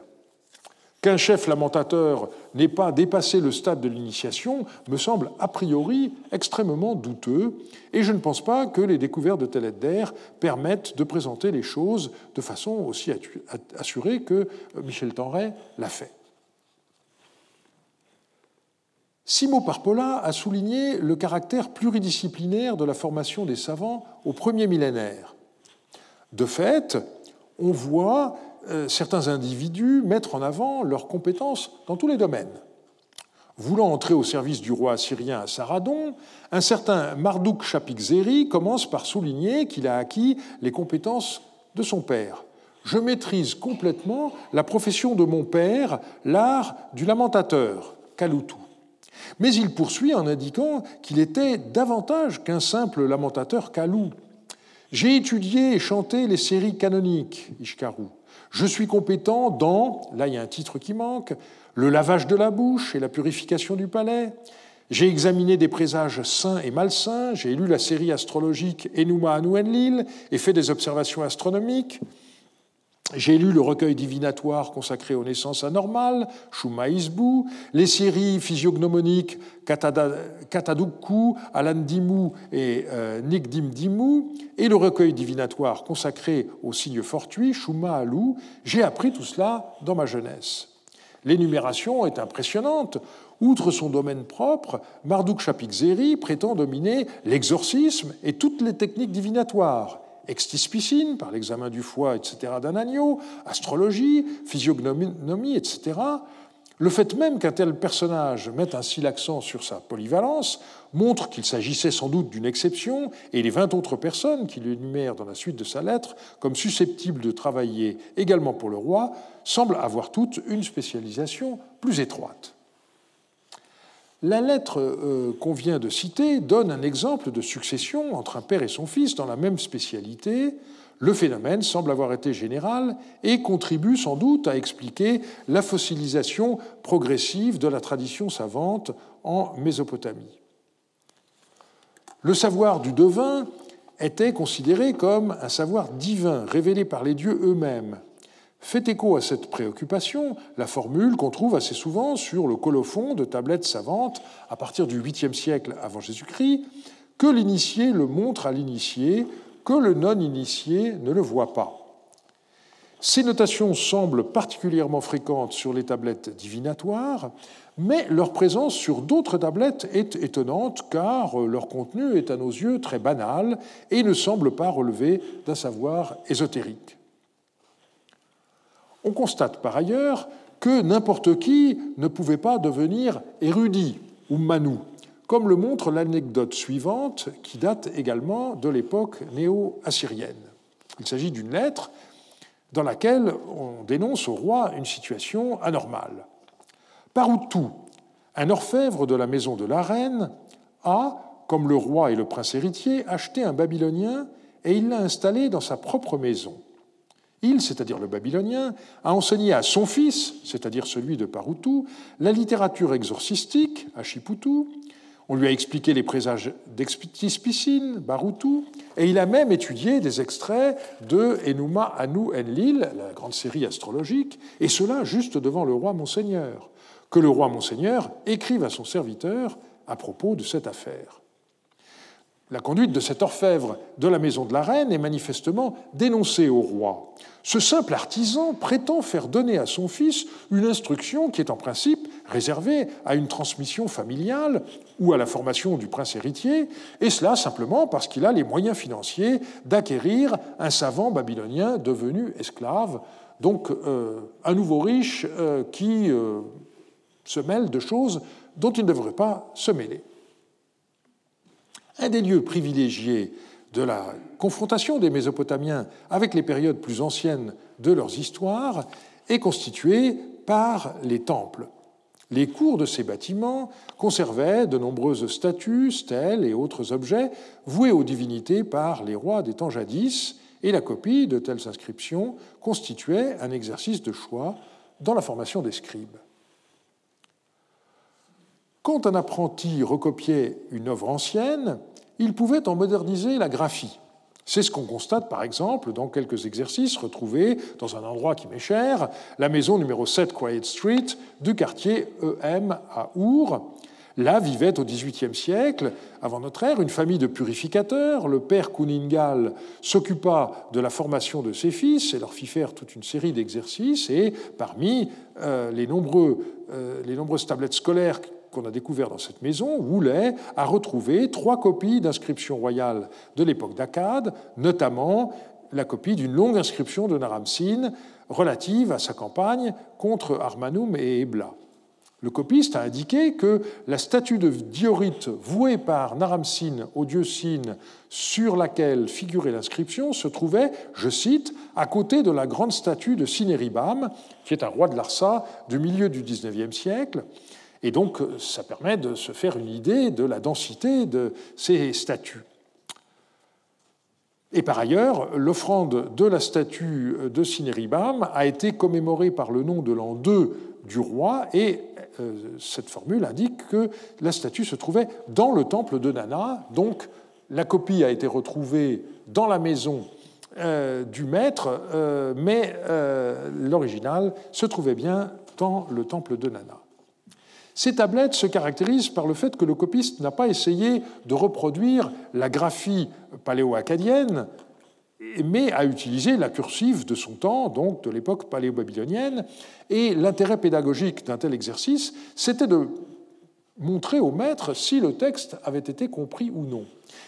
Qu'un chef lamentateur n'ait pas dépassé le stade de l'initiation me semble a priori extrêmement douteux, et je ne pense pas que les découvertes de Teledder permettent de présenter les choses de façon aussi assurée que Michel Tenray l'a fait. Simo Parpola a souligné le caractère pluridisciplinaire de la formation des savants au premier millénaire. De fait, on voit euh, certains individus mettre en avant leurs compétences dans tous les domaines. Voulant entrer au service du roi assyrien à Saradon, un certain Marduk Shapik commence par souligner qu'il a acquis les compétences de son père. Je maîtrise complètement la profession de mon père, l'art du lamentateur, Kalutu. Mais il poursuit en indiquant qu'il était davantage qu'un simple lamentateur Kalou. J'ai étudié et chanté les séries canoniques, Ishkaru. Je suis compétent dans, là il y a un titre qui manque, le lavage de la bouche et la purification du palais. J'ai examiné des présages sains et malsains, j'ai lu la série astrologique Enuma Anu Enlil et fait des observations astronomiques. J'ai lu le recueil divinatoire consacré aux naissances anormales, Shuma Isbu, les séries physiognomoniques Kataduku, Alandimu et euh, Nigdimdimu, et le recueil divinatoire consacré aux signes fortuits, Shuma Alu. J'ai appris tout cela dans ma jeunesse. L'énumération est impressionnante. Outre son domaine propre, Marduk Shapik prétend dominer l'exorcisme et toutes les techniques divinatoires extispicine, par l'examen du foie, etc., d'un agneau, astrologie, physiognomie, etc. Le fait même qu'un tel personnage mette ainsi l'accent sur sa polyvalence montre qu'il s'agissait sans doute d'une exception, et les vingt autres personnes qu'il énumère dans la suite de sa lettre comme susceptibles de travailler également pour le roi semblent avoir toutes une spécialisation plus étroite. La lettre euh, qu'on vient de citer donne un exemple de succession entre un père et son fils dans la même spécialité. Le phénomène semble avoir été général et contribue sans doute à expliquer la fossilisation progressive de la tradition savante en Mésopotamie. Le savoir du devin était considéré comme un savoir divin révélé par les dieux eux-mêmes fait écho à cette préoccupation la formule qu'on trouve assez souvent sur le colophon de tablettes savantes à partir du 8e siècle avant Jésus-Christ, que l'initié le montre à l'initié, que le non-initié ne le voit pas. Ces notations semblent particulièrement fréquentes sur les tablettes divinatoires, mais leur présence sur d'autres tablettes est étonnante car leur contenu est à nos yeux très banal et ne semble pas relever d'un savoir ésotérique. On constate par ailleurs que n'importe qui ne pouvait pas devenir érudit ou manou, comme le montre l'anecdote suivante qui date également de l'époque néo-assyrienne. Il s'agit d'une lettre dans laquelle on dénonce au roi une situation anormale. tout? Un orfèvre de la maison de la reine, a, comme le roi et le prince héritier, acheté un Babylonien et il l'a installé dans sa propre maison. Il, c'est-à-dire le babylonien, a enseigné à son fils, c'est-à-dire celui de Paroutou, la littérature exorcistique, Chiputu. On lui a expliqué les présages d'Expiticine, Baroutou, et il a même étudié des extraits de Enuma Anu Enlil, la grande série astrologique, et cela juste devant le roi Monseigneur. Que le roi Monseigneur écrive à son serviteur à propos de cette affaire. La conduite de cet orfèvre de la maison de la reine est manifestement dénoncée au roi. Ce simple artisan prétend faire donner à son fils une instruction qui est en principe réservé à une transmission familiale ou à la formation du prince héritier, et cela simplement parce qu'il a les moyens financiers d'acquérir un savant babylonien devenu esclave, donc euh, un nouveau riche euh, qui euh, se mêle de choses dont il ne devrait pas se mêler. Un des lieux privilégiés de la confrontation des Mésopotamiens avec les périodes plus anciennes de leurs histoires est constitué par les temples. Les cours de ces bâtiments conservaient de nombreuses statues, stèles et autres objets voués aux divinités par les rois des temps jadis, et la copie de telles inscriptions constituait un exercice de choix dans la formation des scribes. Quand un apprenti recopiait une œuvre ancienne, il pouvait en moderniser la graphie. C'est ce qu'on constate par exemple dans quelques exercices retrouvés dans un endroit qui m'est cher, la maison numéro 7 Quiet Street du quartier EM à Our. Là vivait au XVIIIe siècle, avant notre ère, une famille de purificateurs. Le père Kuningal s'occupa de la formation de ses fils et leur fit faire toute une série d'exercices. Et parmi euh, euh, les nombreuses tablettes scolaires qu'on a découvert dans cette maison, Woulet a retrouvé trois copies d'inscriptions royales de l'époque d'Akkad, notamment la copie d'une longue inscription de Naram-Sin relative à sa campagne contre Armanum et Ebla. Le copiste a indiqué que la statue de diorite vouée par Naram-Sin au dieu Sin, sur laquelle figurait l'inscription, se trouvait, je cite, à côté de la grande statue de Sineribam, qui est un roi de Larsa du milieu du XIXe siècle, et donc, ça permet de se faire une idée de la densité de ces statues. Et par ailleurs, l'offrande de la statue de Sineribam a été commémorée par le nom de l'an 2 du roi, et euh, cette formule indique que la statue se trouvait dans le temple de Nana, donc la copie a été retrouvée dans la maison euh, du maître, euh, mais l'original se trouvait bien dans le temple de Nana. Ces tablettes se caractérisent par le fait que le copiste n'a pas essayé de reproduire la graphie paléo-acadienne, mais a utilisé la cursive de son temps, donc de l'époque paléo-babylonienne. Et l'intérêt pédagogique d'un tel exercice, c'était de montrer au maître si le texte avait été compris ou non.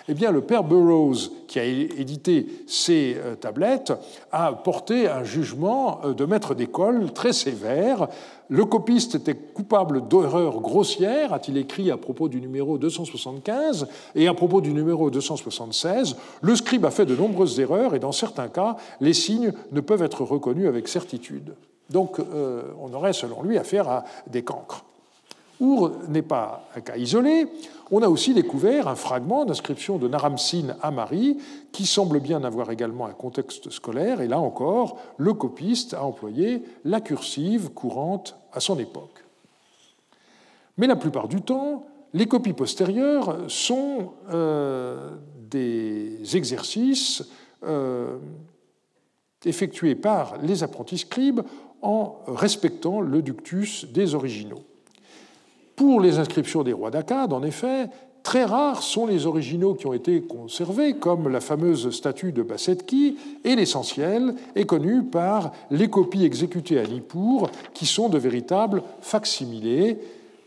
Eh bien, le père Burroughs, qui a édité ces euh, tablettes, a porté un jugement euh, de maître d'école très sévère. Le copiste était coupable d'erreurs grossières, a-t-il écrit à propos du numéro 275, et à propos du numéro 276, le scribe a fait de nombreuses erreurs, et dans certains cas, les signes ne peuvent être reconnus avec certitude. Donc, euh, on aurait, selon lui, affaire à des cancres. Our n'est pas un cas isolé. On a aussi découvert un fragment d'inscription de Naram-Sin à Marie qui semble bien avoir également un contexte scolaire. Et là encore, le copiste a employé la cursive courante à son époque. Mais la plupart du temps, les copies postérieures sont euh, des exercices euh, effectués par les apprentis scribes en respectant le ductus des originaux. Pour les inscriptions des rois d'Akkad, en effet, très rares sont les originaux qui ont été conservés, comme la fameuse statue de Bassetki, et l'essentiel est connu par les copies exécutées à Nippur, qui sont de véritables facsimilés.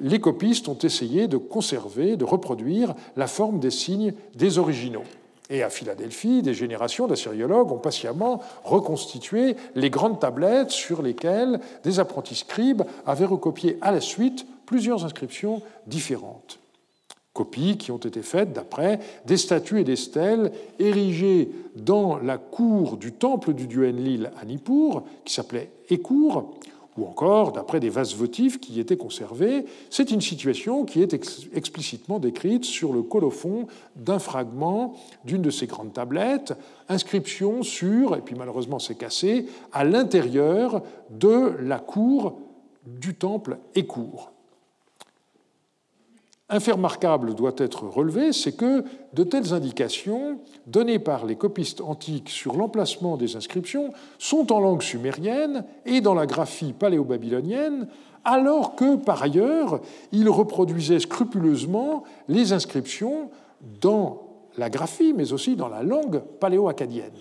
Les copistes ont essayé de conserver, de reproduire la forme des signes des originaux. Et à Philadelphie, des générations d'assyriologues ont patiemment reconstitué les grandes tablettes sur lesquelles des apprentis scribes avaient recopié à la suite plusieurs inscriptions différentes. Copies qui ont été faites d'après des statues et des stèles érigées dans la cour du temple du dieu Enlil à Nippur, qui s'appelait Écour, ou encore d'après des vases votifs qui y étaient conservés. C'est une situation qui est explicitement décrite sur le colophon d'un fragment d'une de ces grandes tablettes, inscription sur, et puis malheureusement c'est cassé, à l'intérieur de la cour du temple Écour. Un fait remarquable doit être relevé, c'est que de telles indications données par les copistes antiques sur l'emplacement des inscriptions sont en langue sumérienne et dans la graphie paléo-babylonienne, alors que, par ailleurs, ils reproduisaient scrupuleusement les inscriptions dans la graphie, mais aussi dans la langue paléo-acadienne.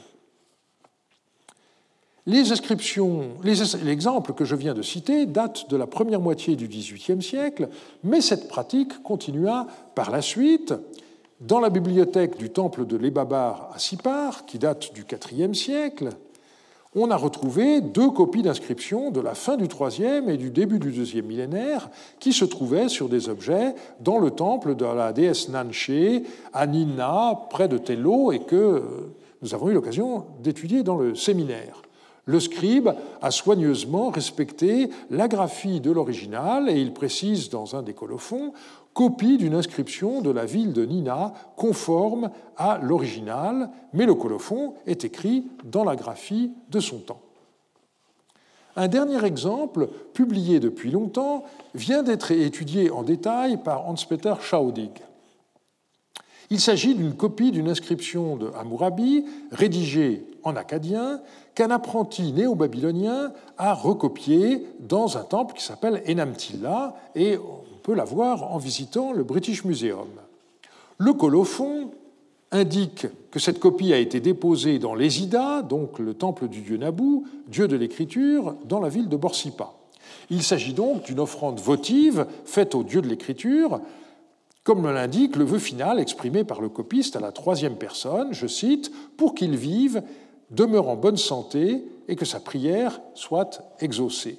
Les inscriptions, l'exemple que je viens de citer date de la première moitié du XVIIIe siècle, mais cette pratique continua par la suite. Dans la bibliothèque du temple de l'Ebabar à Sipar, qui date du IVe siècle, on a retrouvé deux copies d'inscriptions de la fin du IIIe et du début du deuxième millénaire qui se trouvaient sur des objets dans le temple de la déesse Nanché à Nina, près de Tello, et que nous avons eu l'occasion d'étudier dans le séminaire. Le scribe a soigneusement respecté la graphie de l'original et il précise dans un des colophons copie d'une inscription de la ville de Nina conforme à l'original, mais le colophon est écrit dans la graphie de son temps. Un dernier exemple, publié depuis longtemps, vient d'être étudié en détail par Hans-Peter Schaudig. Il s'agit d'une copie d'une inscription de Hammurabi, rédigée en acadien, qu'un apprenti néo-babylonien a recopiée dans un temple qui s'appelle Enamtilla, et on peut la voir en visitant le British Museum. Le colophon indique que cette copie a été déposée dans l'Ésida, donc le temple du dieu Nabu, dieu de l'écriture, dans la ville de Borsippa. Il s'agit donc d'une offrande votive faite au dieu de l'écriture, comme l'indique le vœu final exprimé par le copiste à la troisième personne, je cite, pour qu'il vive, demeure en bonne santé et que sa prière soit exaucée.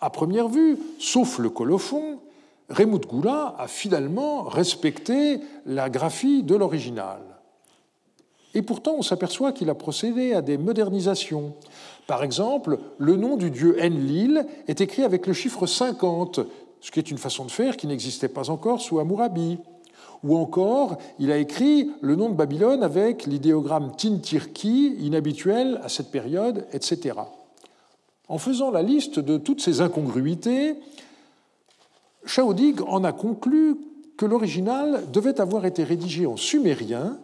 À première vue, sauf le colophon, Rémout Goula a finalement respecté la graphie de l'original. Et pourtant, on s'aperçoit qu'il a procédé à des modernisations. Par exemple, le nom du dieu Enlil est écrit avec le chiffre 50, ce qui est une façon de faire qui n'existait pas encore sous Hammurabi. Ou encore, il a écrit le nom de Babylone avec l'idéogramme Tintirki, inhabituel à cette période, etc. En faisant la liste de toutes ces incongruités, Chaodig en a conclu que l'original devait avoir été rédigé en sumérien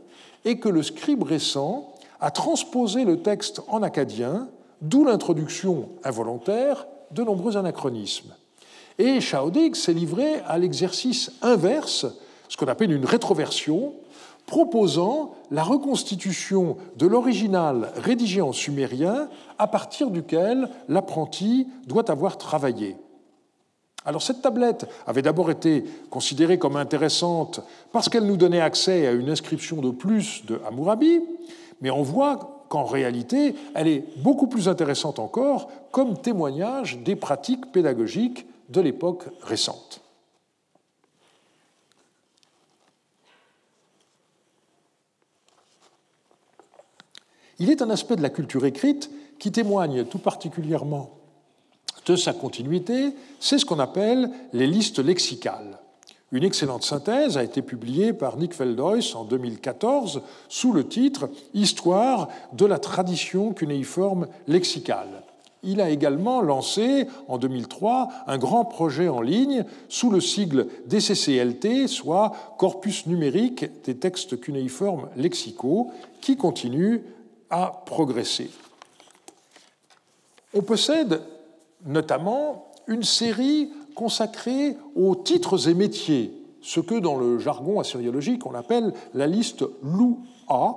et que le scribe récent a transposé le texte en acadien, d'où l'introduction involontaire de nombreux anachronismes. Et Schaudig s'est livré à l'exercice inverse, ce qu'on appelle une rétroversion, proposant la reconstitution de l'original rédigé en sumérien à partir duquel l'apprenti doit avoir travaillé. Alors cette tablette avait d'abord été considérée comme intéressante parce qu'elle nous donnait accès à une inscription de plus de Hammurabi, mais on voit qu'en réalité, elle est beaucoup plus intéressante encore comme témoignage des pratiques pédagogiques de l'époque récente. Il est un aspect de la culture écrite qui témoigne tout particulièrement de sa continuité, c'est ce qu'on appelle les listes lexicales. Une excellente synthèse a été publiée par Nick Feldhuis en 2014 sous le titre Histoire de la tradition cunéiforme lexicale il a également lancé en 2003 un grand projet en ligne sous le sigle DCCLT, soit Corpus numérique des textes cunéiformes lexicaux, qui continue à progresser. On possède notamment une série consacrée aux titres et métiers, ce que dans le jargon assyriologique on appelle la liste LOU-A,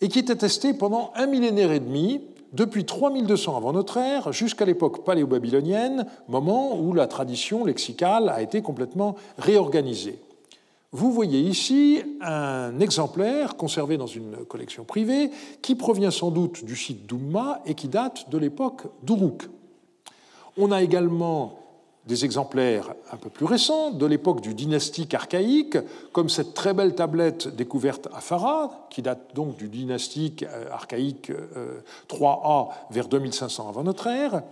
et qui est attestée pendant un millénaire et demi depuis 3200 avant notre ère jusqu'à l'époque paléo-babylonienne, moment où la tradition lexicale a été complètement réorganisée. Vous voyez ici un exemplaire conservé dans une collection privée qui provient sans doute du site d'Umma et qui date de l'époque d'Uruk. On a également des exemplaires un peu plus récents, de l'époque du dynastique archaïque, comme cette très belle tablette découverte à Farad, qui date donc du dynastique euh, archaïque 3A euh, vers 2500 avant notre ère,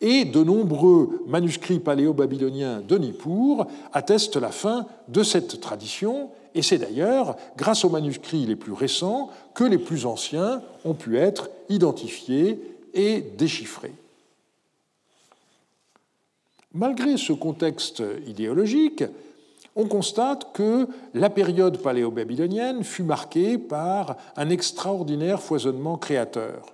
et de nombreux manuscrits paléo-babyloniens de Nippur attestent la fin de cette tradition, et c'est d'ailleurs grâce aux manuscrits les plus récents que les plus anciens ont pu être identifiés et déchiffrés. Malgré ce contexte idéologique, on constate que la période paléo-babylonienne fut marquée par un extraordinaire foisonnement créateur.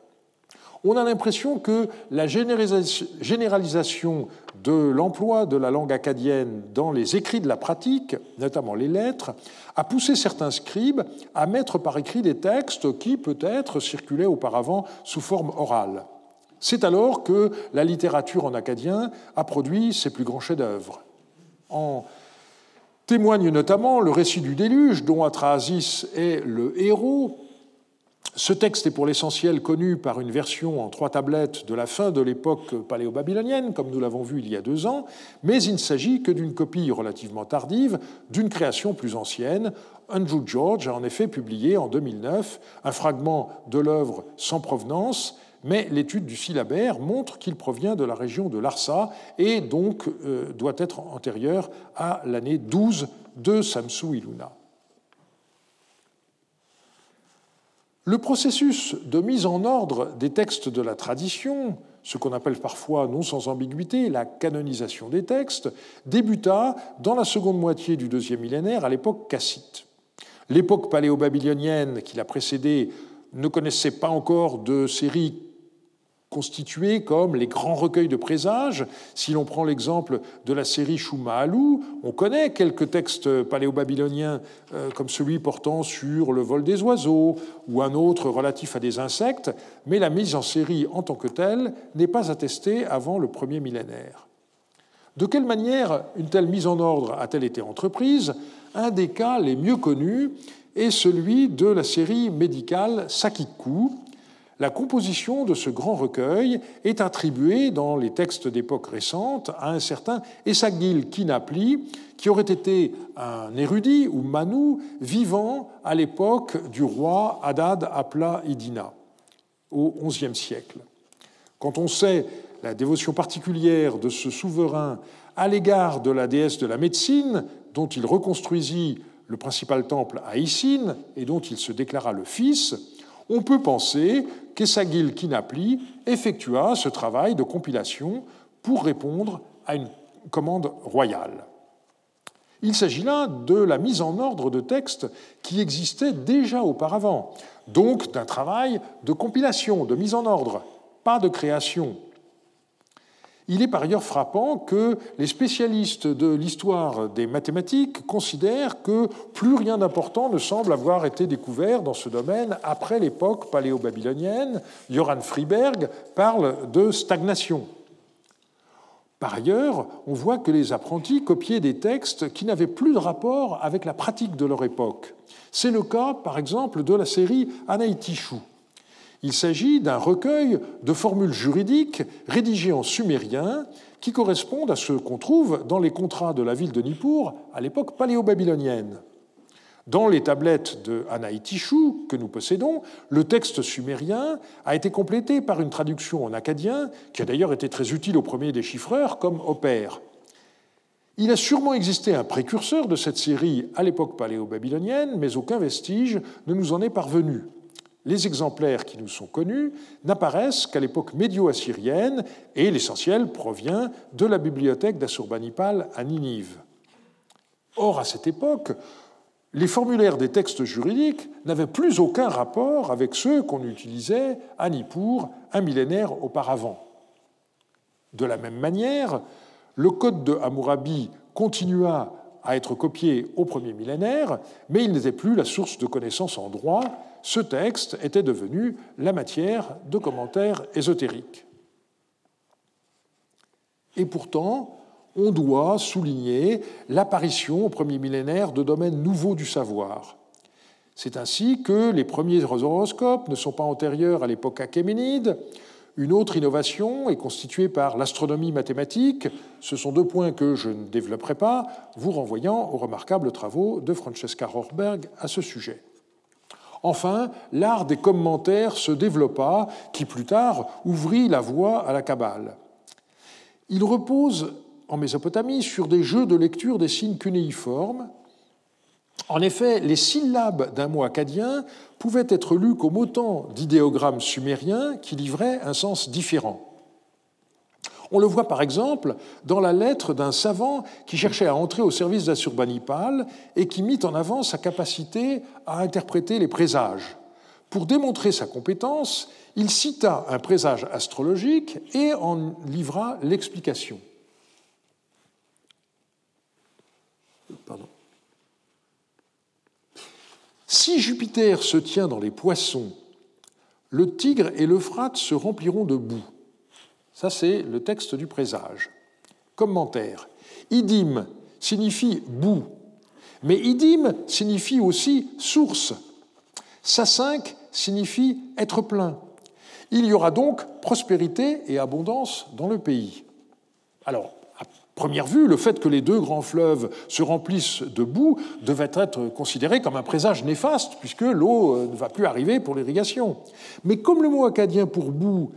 On a l'impression que la généralisation de l'emploi de la langue acadienne dans les écrits de la pratique, notamment les lettres, a poussé certains scribes à mettre par écrit des textes qui peut-être circulaient auparavant sous forme orale. C'est alors que la littérature en acadien a produit ses plus grands chefs-d'œuvre. En témoigne notamment le récit du déluge, dont Atrahasis est le héros. Ce texte est pour l'essentiel connu par une version en trois tablettes de la fin de l'époque paléo-babylonienne, comme nous l'avons vu il y a deux ans, mais il ne s'agit que d'une copie relativement tardive d'une création plus ancienne. Andrew George a en effet publié en 2009 un fragment de l'œuvre sans provenance mais l'étude du syllabaire montre qu'il provient de la région de Larsa et donc euh, doit être antérieur à l'année 12 de Samsu Iluna. Le processus de mise en ordre des textes de la tradition, ce qu'on appelle parfois, non sans ambiguïté, la canonisation des textes, débuta dans la seconde moitié du deuxième millénaire à l'époque cassite. L'époque paléo-babylonienne qui l'a précédée ne connaissait pas encore de séries constitués comme les grands recueils de présages. Si l'on prend l'exemple de la série Shuma'alu, on connaît quelques textes paléo-babyloniens euh, comme celui portant sur le vol des oiseaux ou un autre relatif à des insectes, mais la mise en série en tant que telle n'est pas attestée avant le premier millénaire. De quelle manière une telle mise en ordre a-t-elle été entreprise? Un des cas les mieux connus est celui de la série médicale Sakiku, la composition de ce grand recueil est attribuée dans les textes d'époque récente à un certain Essagil Kinapli, qui aurait été un érudit ou Manu vivant à l'époque du roi Hadad Apla Idina, au XIe siècle. Quand on sait la dévotion particulière de ce souverain à l'égard de la déesse de la médecine, dont il reconstruisit le principal temple à Issine et dont il se déclara le fils, on peut penser qu'Essagil Kinapli effectua ce travail de compilation pour répondre à une commande royale. Il s'agit là de la mise en ordre de textes qui existaient déjà auparavant, donc d'un travail de compilation, de mise en ordre, pas de création. Il est par ailleurs frappant que les spécialistes de l'histoire des mathématiques considèrent que plus rien d'important ne semble avoir été découvert dans ce domaine après l'époque paléo-babylonienne. Joran Friberg parle de stagnation. Par ailleurs, on voit que les apprentis copiaient des textes qui n'avaient plus de rapport avec la pratique de leur époque. C'est le cas, par exemple, de la série Anaïtichou il s'agit d'un recueil de formules juridiques rédigées en sumérien qui correspondent à ce qu'on trouve dans les contrats de la ville de Nippur à l'époque paléo-babylonienne. Dans les tablettes de Anaïtichou que nous possédons, le texte sumérien a été complété par une traduction en acadien, qui a d'ailleurs été très utile au premier déchiffreur comme opère. Il a sûrement existé un précurseur de cette série à l'époque paléo-babylonienne, mais aucun vestige ne nous en est parvenu. Les exemplaires qui nous sont connus n'apparaissent qu'à l'époque médio-assyrienne et l'essentiel provient de la bibliothèque d'Assurbanipal à Ninive. Or, à cette époque, les formulaires des textes juridiques n'avaient plus aucun rapport avec ceux qu'on utilisait à Nippur un millénaire auparavant. De la même manière, le code de Hammurabi continua à être copié au premier millénaire, mais il n'était plus la source de connaissances en droit ce texte était devenu la matière de commentaires ésotériques. Et pourtant, on doit souligner l'apparition au premier millénaire de domaines nouveaux du savoir. C'est ainsi que les premiers horoscopes ne sont pas antérieurs à l'époque achéménide. Une autre innovation est constituée par l'astronomie mathématique. Ce sont deux points que je ne développerai pas, vous renvoyant aux remarquables travaux de Francesca Rohrberg à ce sujet. Enfin, l'art des commentaires se développa, qui plus tard ouvrit la voie à la Kabbale. Il repose en Mésopotamie sur des jeux de lecture des signes cunéiformes. En effet, les syllabes d'un mot acadien pouvaient être lues comme autant d'idéogrammes sumériens qui livraient un sens différent. On le voit par exemple dans la lettre d'un savant qui cherchait à entrer au service d'Assurbanipal et qui mit en avant sa capacité à interpréter les présages. Pour démontrer sa compétence, il cita un présage astrologique et en livra l'explication. Si Jupiter se tient dans les poissons, le Tigre et l'Euphrate se rempliront de boue. Ça, c'est le texte du présage. Commentaire. Idim signifie boue, mais idim signifie aussi source. Sa5 signifie être plein. Il y aura donc prospérité et abondance dans le pays. Alors, première vue, le fait que les deux grands fleuves se remplissent de boue devait être considéré comme un présage néfaste, puisque l'eau euh, ne va plus arriver pour l'irrigation. Mais comme le mot acadien pour boue,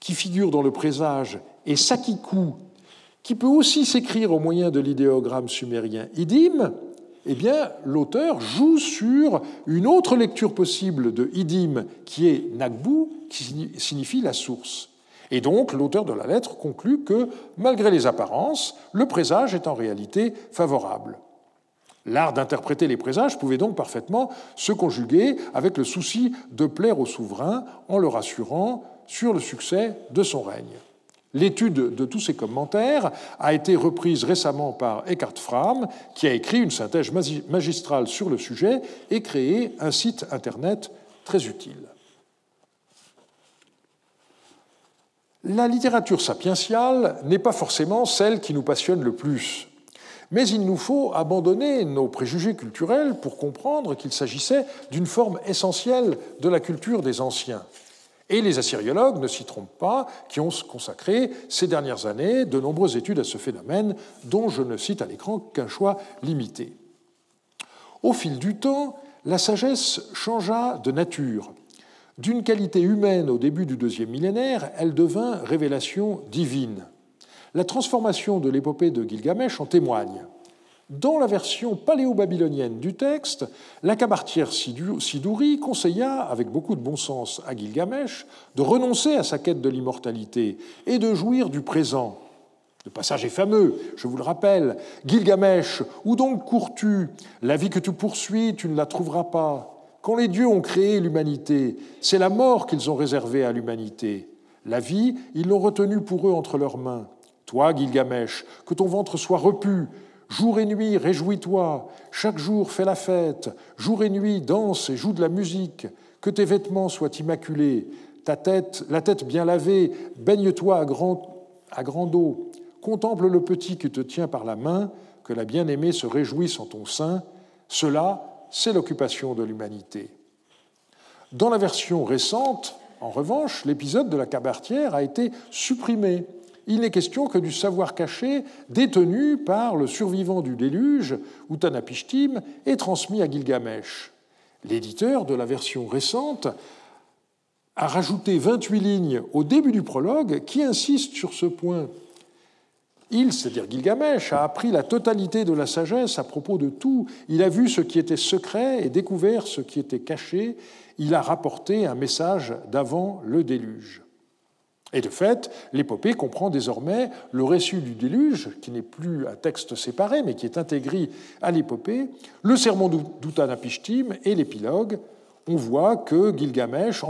qui figure dans le présage, est sakiku, qui peut aussi s'écrire au moyen de l'idéogramme sumérien idim, eh bien, l'auteur joue sur une autre lecture possible de idim, qui est nagbu, qui signifie la source. Et donc, l'auteur de la lettre conclut que, malgré les apparences, le présage est en réalité favorable. L'art d'interpréter les présages pouvait donc parfaitement se conjuguer avec le souci de plaire au souverain en le rassurant sur le succès de son règne. L'étude de tous ces commentaires a été reprise récemment par Eckhard Fram, qui a écrit une synthèse magistrale sur le sujet et créé un site Internet très utile. La littérature sapientiale n'est pas forcément celle qui nous passionne le plus, mais il nous faut abandonner nos préjugés culturels pour comprendre qu'il s'agissait d'une forme essentielle de la culture des anciens. Et les assyriologues ne s'y trompent pas, qui ont consacré ces dernières années de nombreuses études à ce phénomène, dont je ne cite à l'écran qu'un choix limité. Au fil du temps, la sagesse changea de nature. D'une qualité humaine au début du deuxième millénaire, elle devint révélation divine. La transformation de l'épopée de Gilgamesh en témoigne. Dans la version paléo-babylonienne du texte, la cabartière Sidouri conseilla, avec beaucoup de bon sens à Gilgamesh, de renoncer à sa quête de l'immortalité et de jouir du présent. Le passage est fameux, je vous le rappelle. Gilgamesh, où donc cours-tu? La vie que tu poursuis, tu ne la trouveras pas. Quand les dieux ont créé l'humanité, c'est la mort qu'ils ont réservée à l'humanité. La vie, ils l'ont retenue pour eux entre leurs mains. Toi, Gilgamesh, que ton ventre soit repu, Jour et nuit, réjouis-toi, chaque jour fais la fête, jour et nuit, danse et joue de la musique, que tes vêtements soient immaculés, ta tête, la tête bien lavée, baigne-toi à, grand, à grande eau, contemple le petit qui te tient par la main, que la bien-aimée se réjouisse en ton sein, cela, c'est l'occupation de l'humanité. Dans la version récente, en revanche, l'épisode de la cabartière a été supprimé il n'est question que du savoir caché détenu par le survivant du déluge, Utanapishtim, et transmis à Gilgamesh. L'éditeur de la version récente a rajouté 28 lignes au début du prologue qui insistent sur ce point. Il, c'est-à-dire Gilgamesh, a appris la totalité de la sagesse à propos de tout. Il a vu ce qui était secret et découvert ce qui était caché. Il a rapporté un message d'avant le déluge. Et de fait, l'épopée comprend désormais le récit du déluge, qui n'est plus un texte séparé, mais qui est intégré à l'épopée, le sermon d'Utanapishtim et l'épilogue. On voit que Gilgamesh,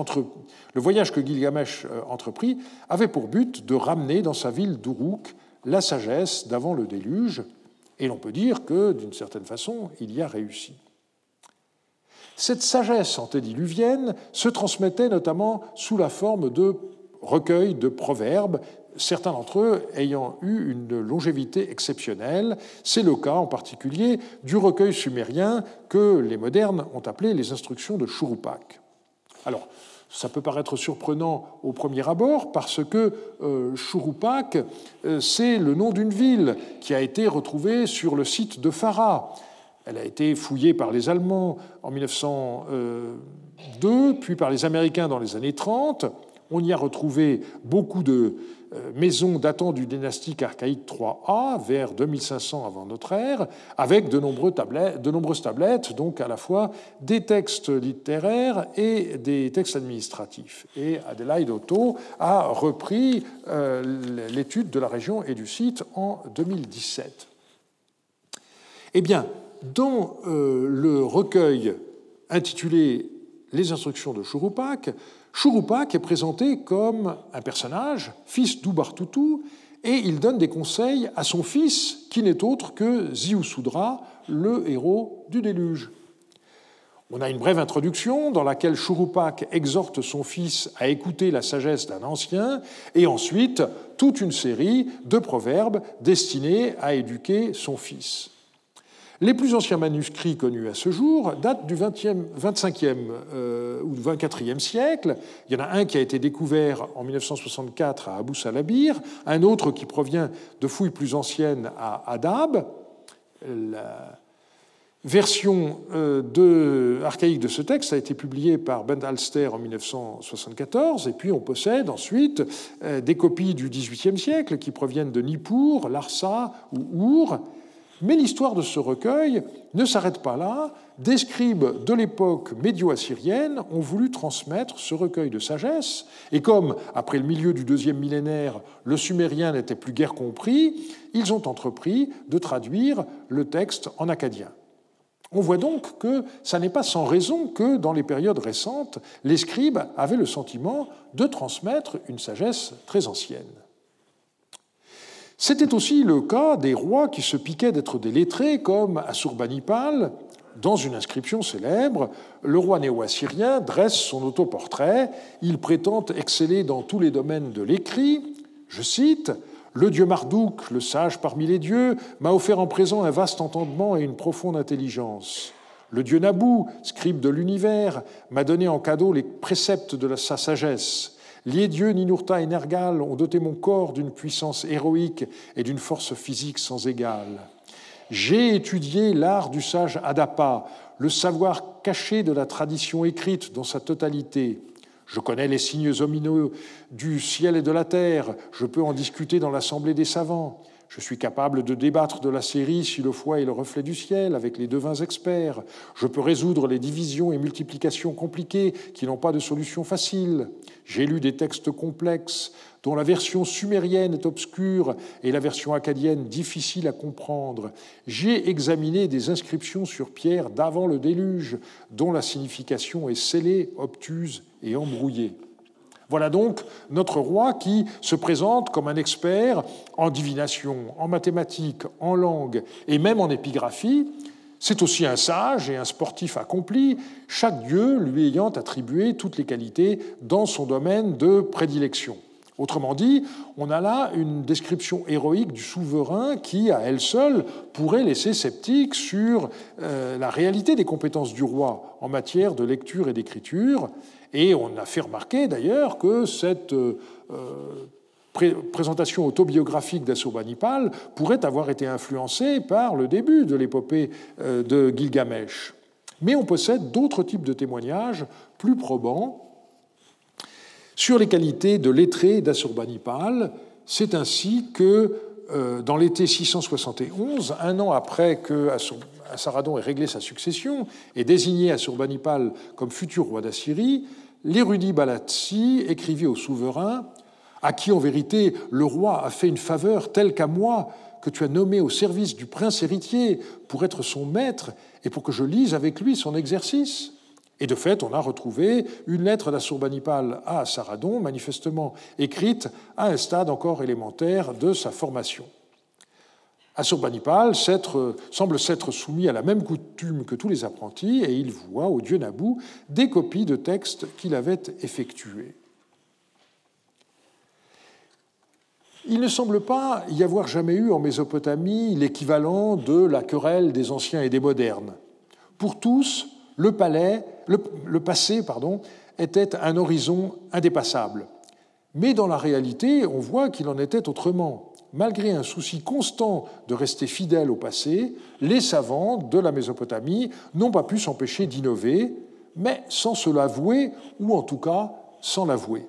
le voyage que Gilgamesh euh, entreprit, avait pour but de ramener dans sa ville d'Uruk la sagesse d'avant le déluge, et l'on peut dire que, d'une certaine façon, il y a réussi. Cette sagesse antédiluvienne se transmettait notamment sous la forme de recueil de proverbes, certains d'entre eux ayant eu une longévité exceptionnelle. C'est le cas en particulier du recueil sumérien que les modernes ont appelé les instructions de Churupak. Alors, ça peut paraître surprenant au premier abord parce que euh, euh c'est le nom d'une ville qui a été retrouvée sur le site de Farah. Elle a été fouillée par les Allemands en 1902, puis par les Américains dans les années 30. On y a retrouvé beaucoup de euh, maisons datant du dynastique archaïque 3A, vers 2500 avant notre ère, avec de, nombreuses tablettes, donc à la fois des textes littéraires et des textes administratifs. Et Adelaide Otto a repris euh, l'étude de la région et du site en 2017. Eh bien, dans euh, le recueil intitulé les instructions de Churupak, Churupak est présenté comme un personnage, fils d'Ubartutu, et il donne des conseils à son fils, qui n'est autre que Ziusudra, le héros du déluge. On a une brève introduction dans laquelle Churupak exhorte son fils à écouter la sagesse d'un ancien, et ensuite toute une série de proverbes destinés à éduquer son fils. Les plus anciens manuscrits connus à ce jour datent du 25e euh, ou 24e siècle. Il y en a un qui a été découvert en 1964 à Abu Salabir, un autre qui provient de fouilles plus anciennes à Adab. La version euh, archaïque de ce texte a été publiée par Ben Alster en 1974, et puis on possède ensuite euh, des copies du XVIIIe siècle qui proviennent de Nippur, Larsa ou Our, mais l'histoire de ce recueil ne s'arrête pas là. Des scribes de l'époque médio-assyrienne ont voulu transmettre ce recueil de sagesse, et comme, après le milieu du deuxième millénaire, le sumérien n'était plus guère compris, ils ont entrepris de traduire le texte en acadien. On voit donc que ça n'est pas sans raison que, dans les périodes récentes, les scribes avaient le sentiment de transmettre une sagesse très ancienne. C'était aussi le cas des rois qui se piquaient d'être des lettrés, comme Assurbanipal. Dans une inscription célèbre, le roi néo-assyrien dresse son autoportrait. Il prétend exceller dans tous les domaines de l'écrit. Je cite Le dieu Marduk, le sage parmi les dieux, m'a offert en présent un vaste entendement et une profonde intelligence. Le dieu Nabou, scribe de l'univers, m'a donné en cadeau les préceptes de sa sagesse. Les dieux Ninurta et Nergal ont doté mon corps d'une puissance héroïque et d'une force physique sans égale. J'ai étudié l'art du sage Adapa, le savoir caché de la tradition écrite dans sa totalité. Je connais les signes omineux du ciel et de la terre, je peux en discuter dans l'assemblée des savants. Je suis capable de débattre de la série si le foie est le reflet du ciel avec les devins experts. Je peux résoudre les divisions et multiplications compliquées qui n'ont pas de solution facile. J'ai lu des textes complexes dont la version sumérienne est obscure et la version acadienne difficile à comprendre. J'ai examiné des inscriptions sur pierre d'avant le déluge dont la signification est scellée, obtuse et embrouillée. Voilà donc notre roi qui se présente comme un expert en divination, en mathématiques, en langue et même en épigraphie. C'est aussi un sage et un sportif accompli, chaque dieu lui ayant attribué toutes les qualités dans son domaine de prédilection. Autrement dit, on a là une description héroïque du souverain qui, à elle seule, pourrait laisser sceptique sur euh, la réalité des compétences du roi en matière de lecture et d'écriture. Et on a fait remarquer d'ailleurs que cette euh, présentation autobiographique d'Assurbanipal pourrait avoir été influencée par le début de l'épopée euh, de Gilgamesh. Mais on possède d'autres types de témoignages plus probants sur les qualités de lettré d'Assurbanipal. C'est ainsi que, euh, dans l'été 671, un an après que Assaradon ait réglé sa succession et désigné Assurbanipal comme futur roi d'Assyrie, l'érudit Balatsi écrivit au souverain, à qui en vérité le roi a fait une faveur telle qu'à moi, que tu as nommé au service du prince héritier pour être son maître et pour que je lise avec lui son exercice. Et de fait, on a retrouvé une lettre d'Assurbanipal à Saradon, manifestement écrite à un stade encore élémentaire de sa formation. Assurbanipal semble s'être soumis à la même coutume que tous les apprentis et il voit au dieu Nabou des copies de textes qu'il avait effectués. Il ne semble pas y avoir jamais eu en Mésopotamie l'équivalent de la querelle des anciens et des modernes. Pour tous, le, palais, le passé pardon, était un horizon indépassable. Mais dans la réalité, on voit qu'il en était autrement malgré un souci constant de rester fidèle au passé, les savants de la Mésopotamie n'ont pas pu s'empêcher d'innover, mais sans se l'avouer, ou en tout cas sans l'avouer.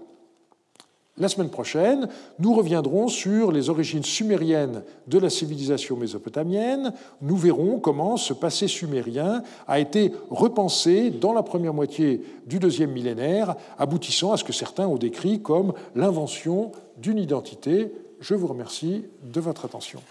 La semaine prochaine, nous reviendrons sur les origines sumériennes de la civilisation mésopotamienne. Nous verrons comment ce passé sumérien a été repensé dans la première moitié du deuxième millénaire, aboutissant à ce que certains ont décrit comme l'invention d'une identité je vous remercie de votre attention.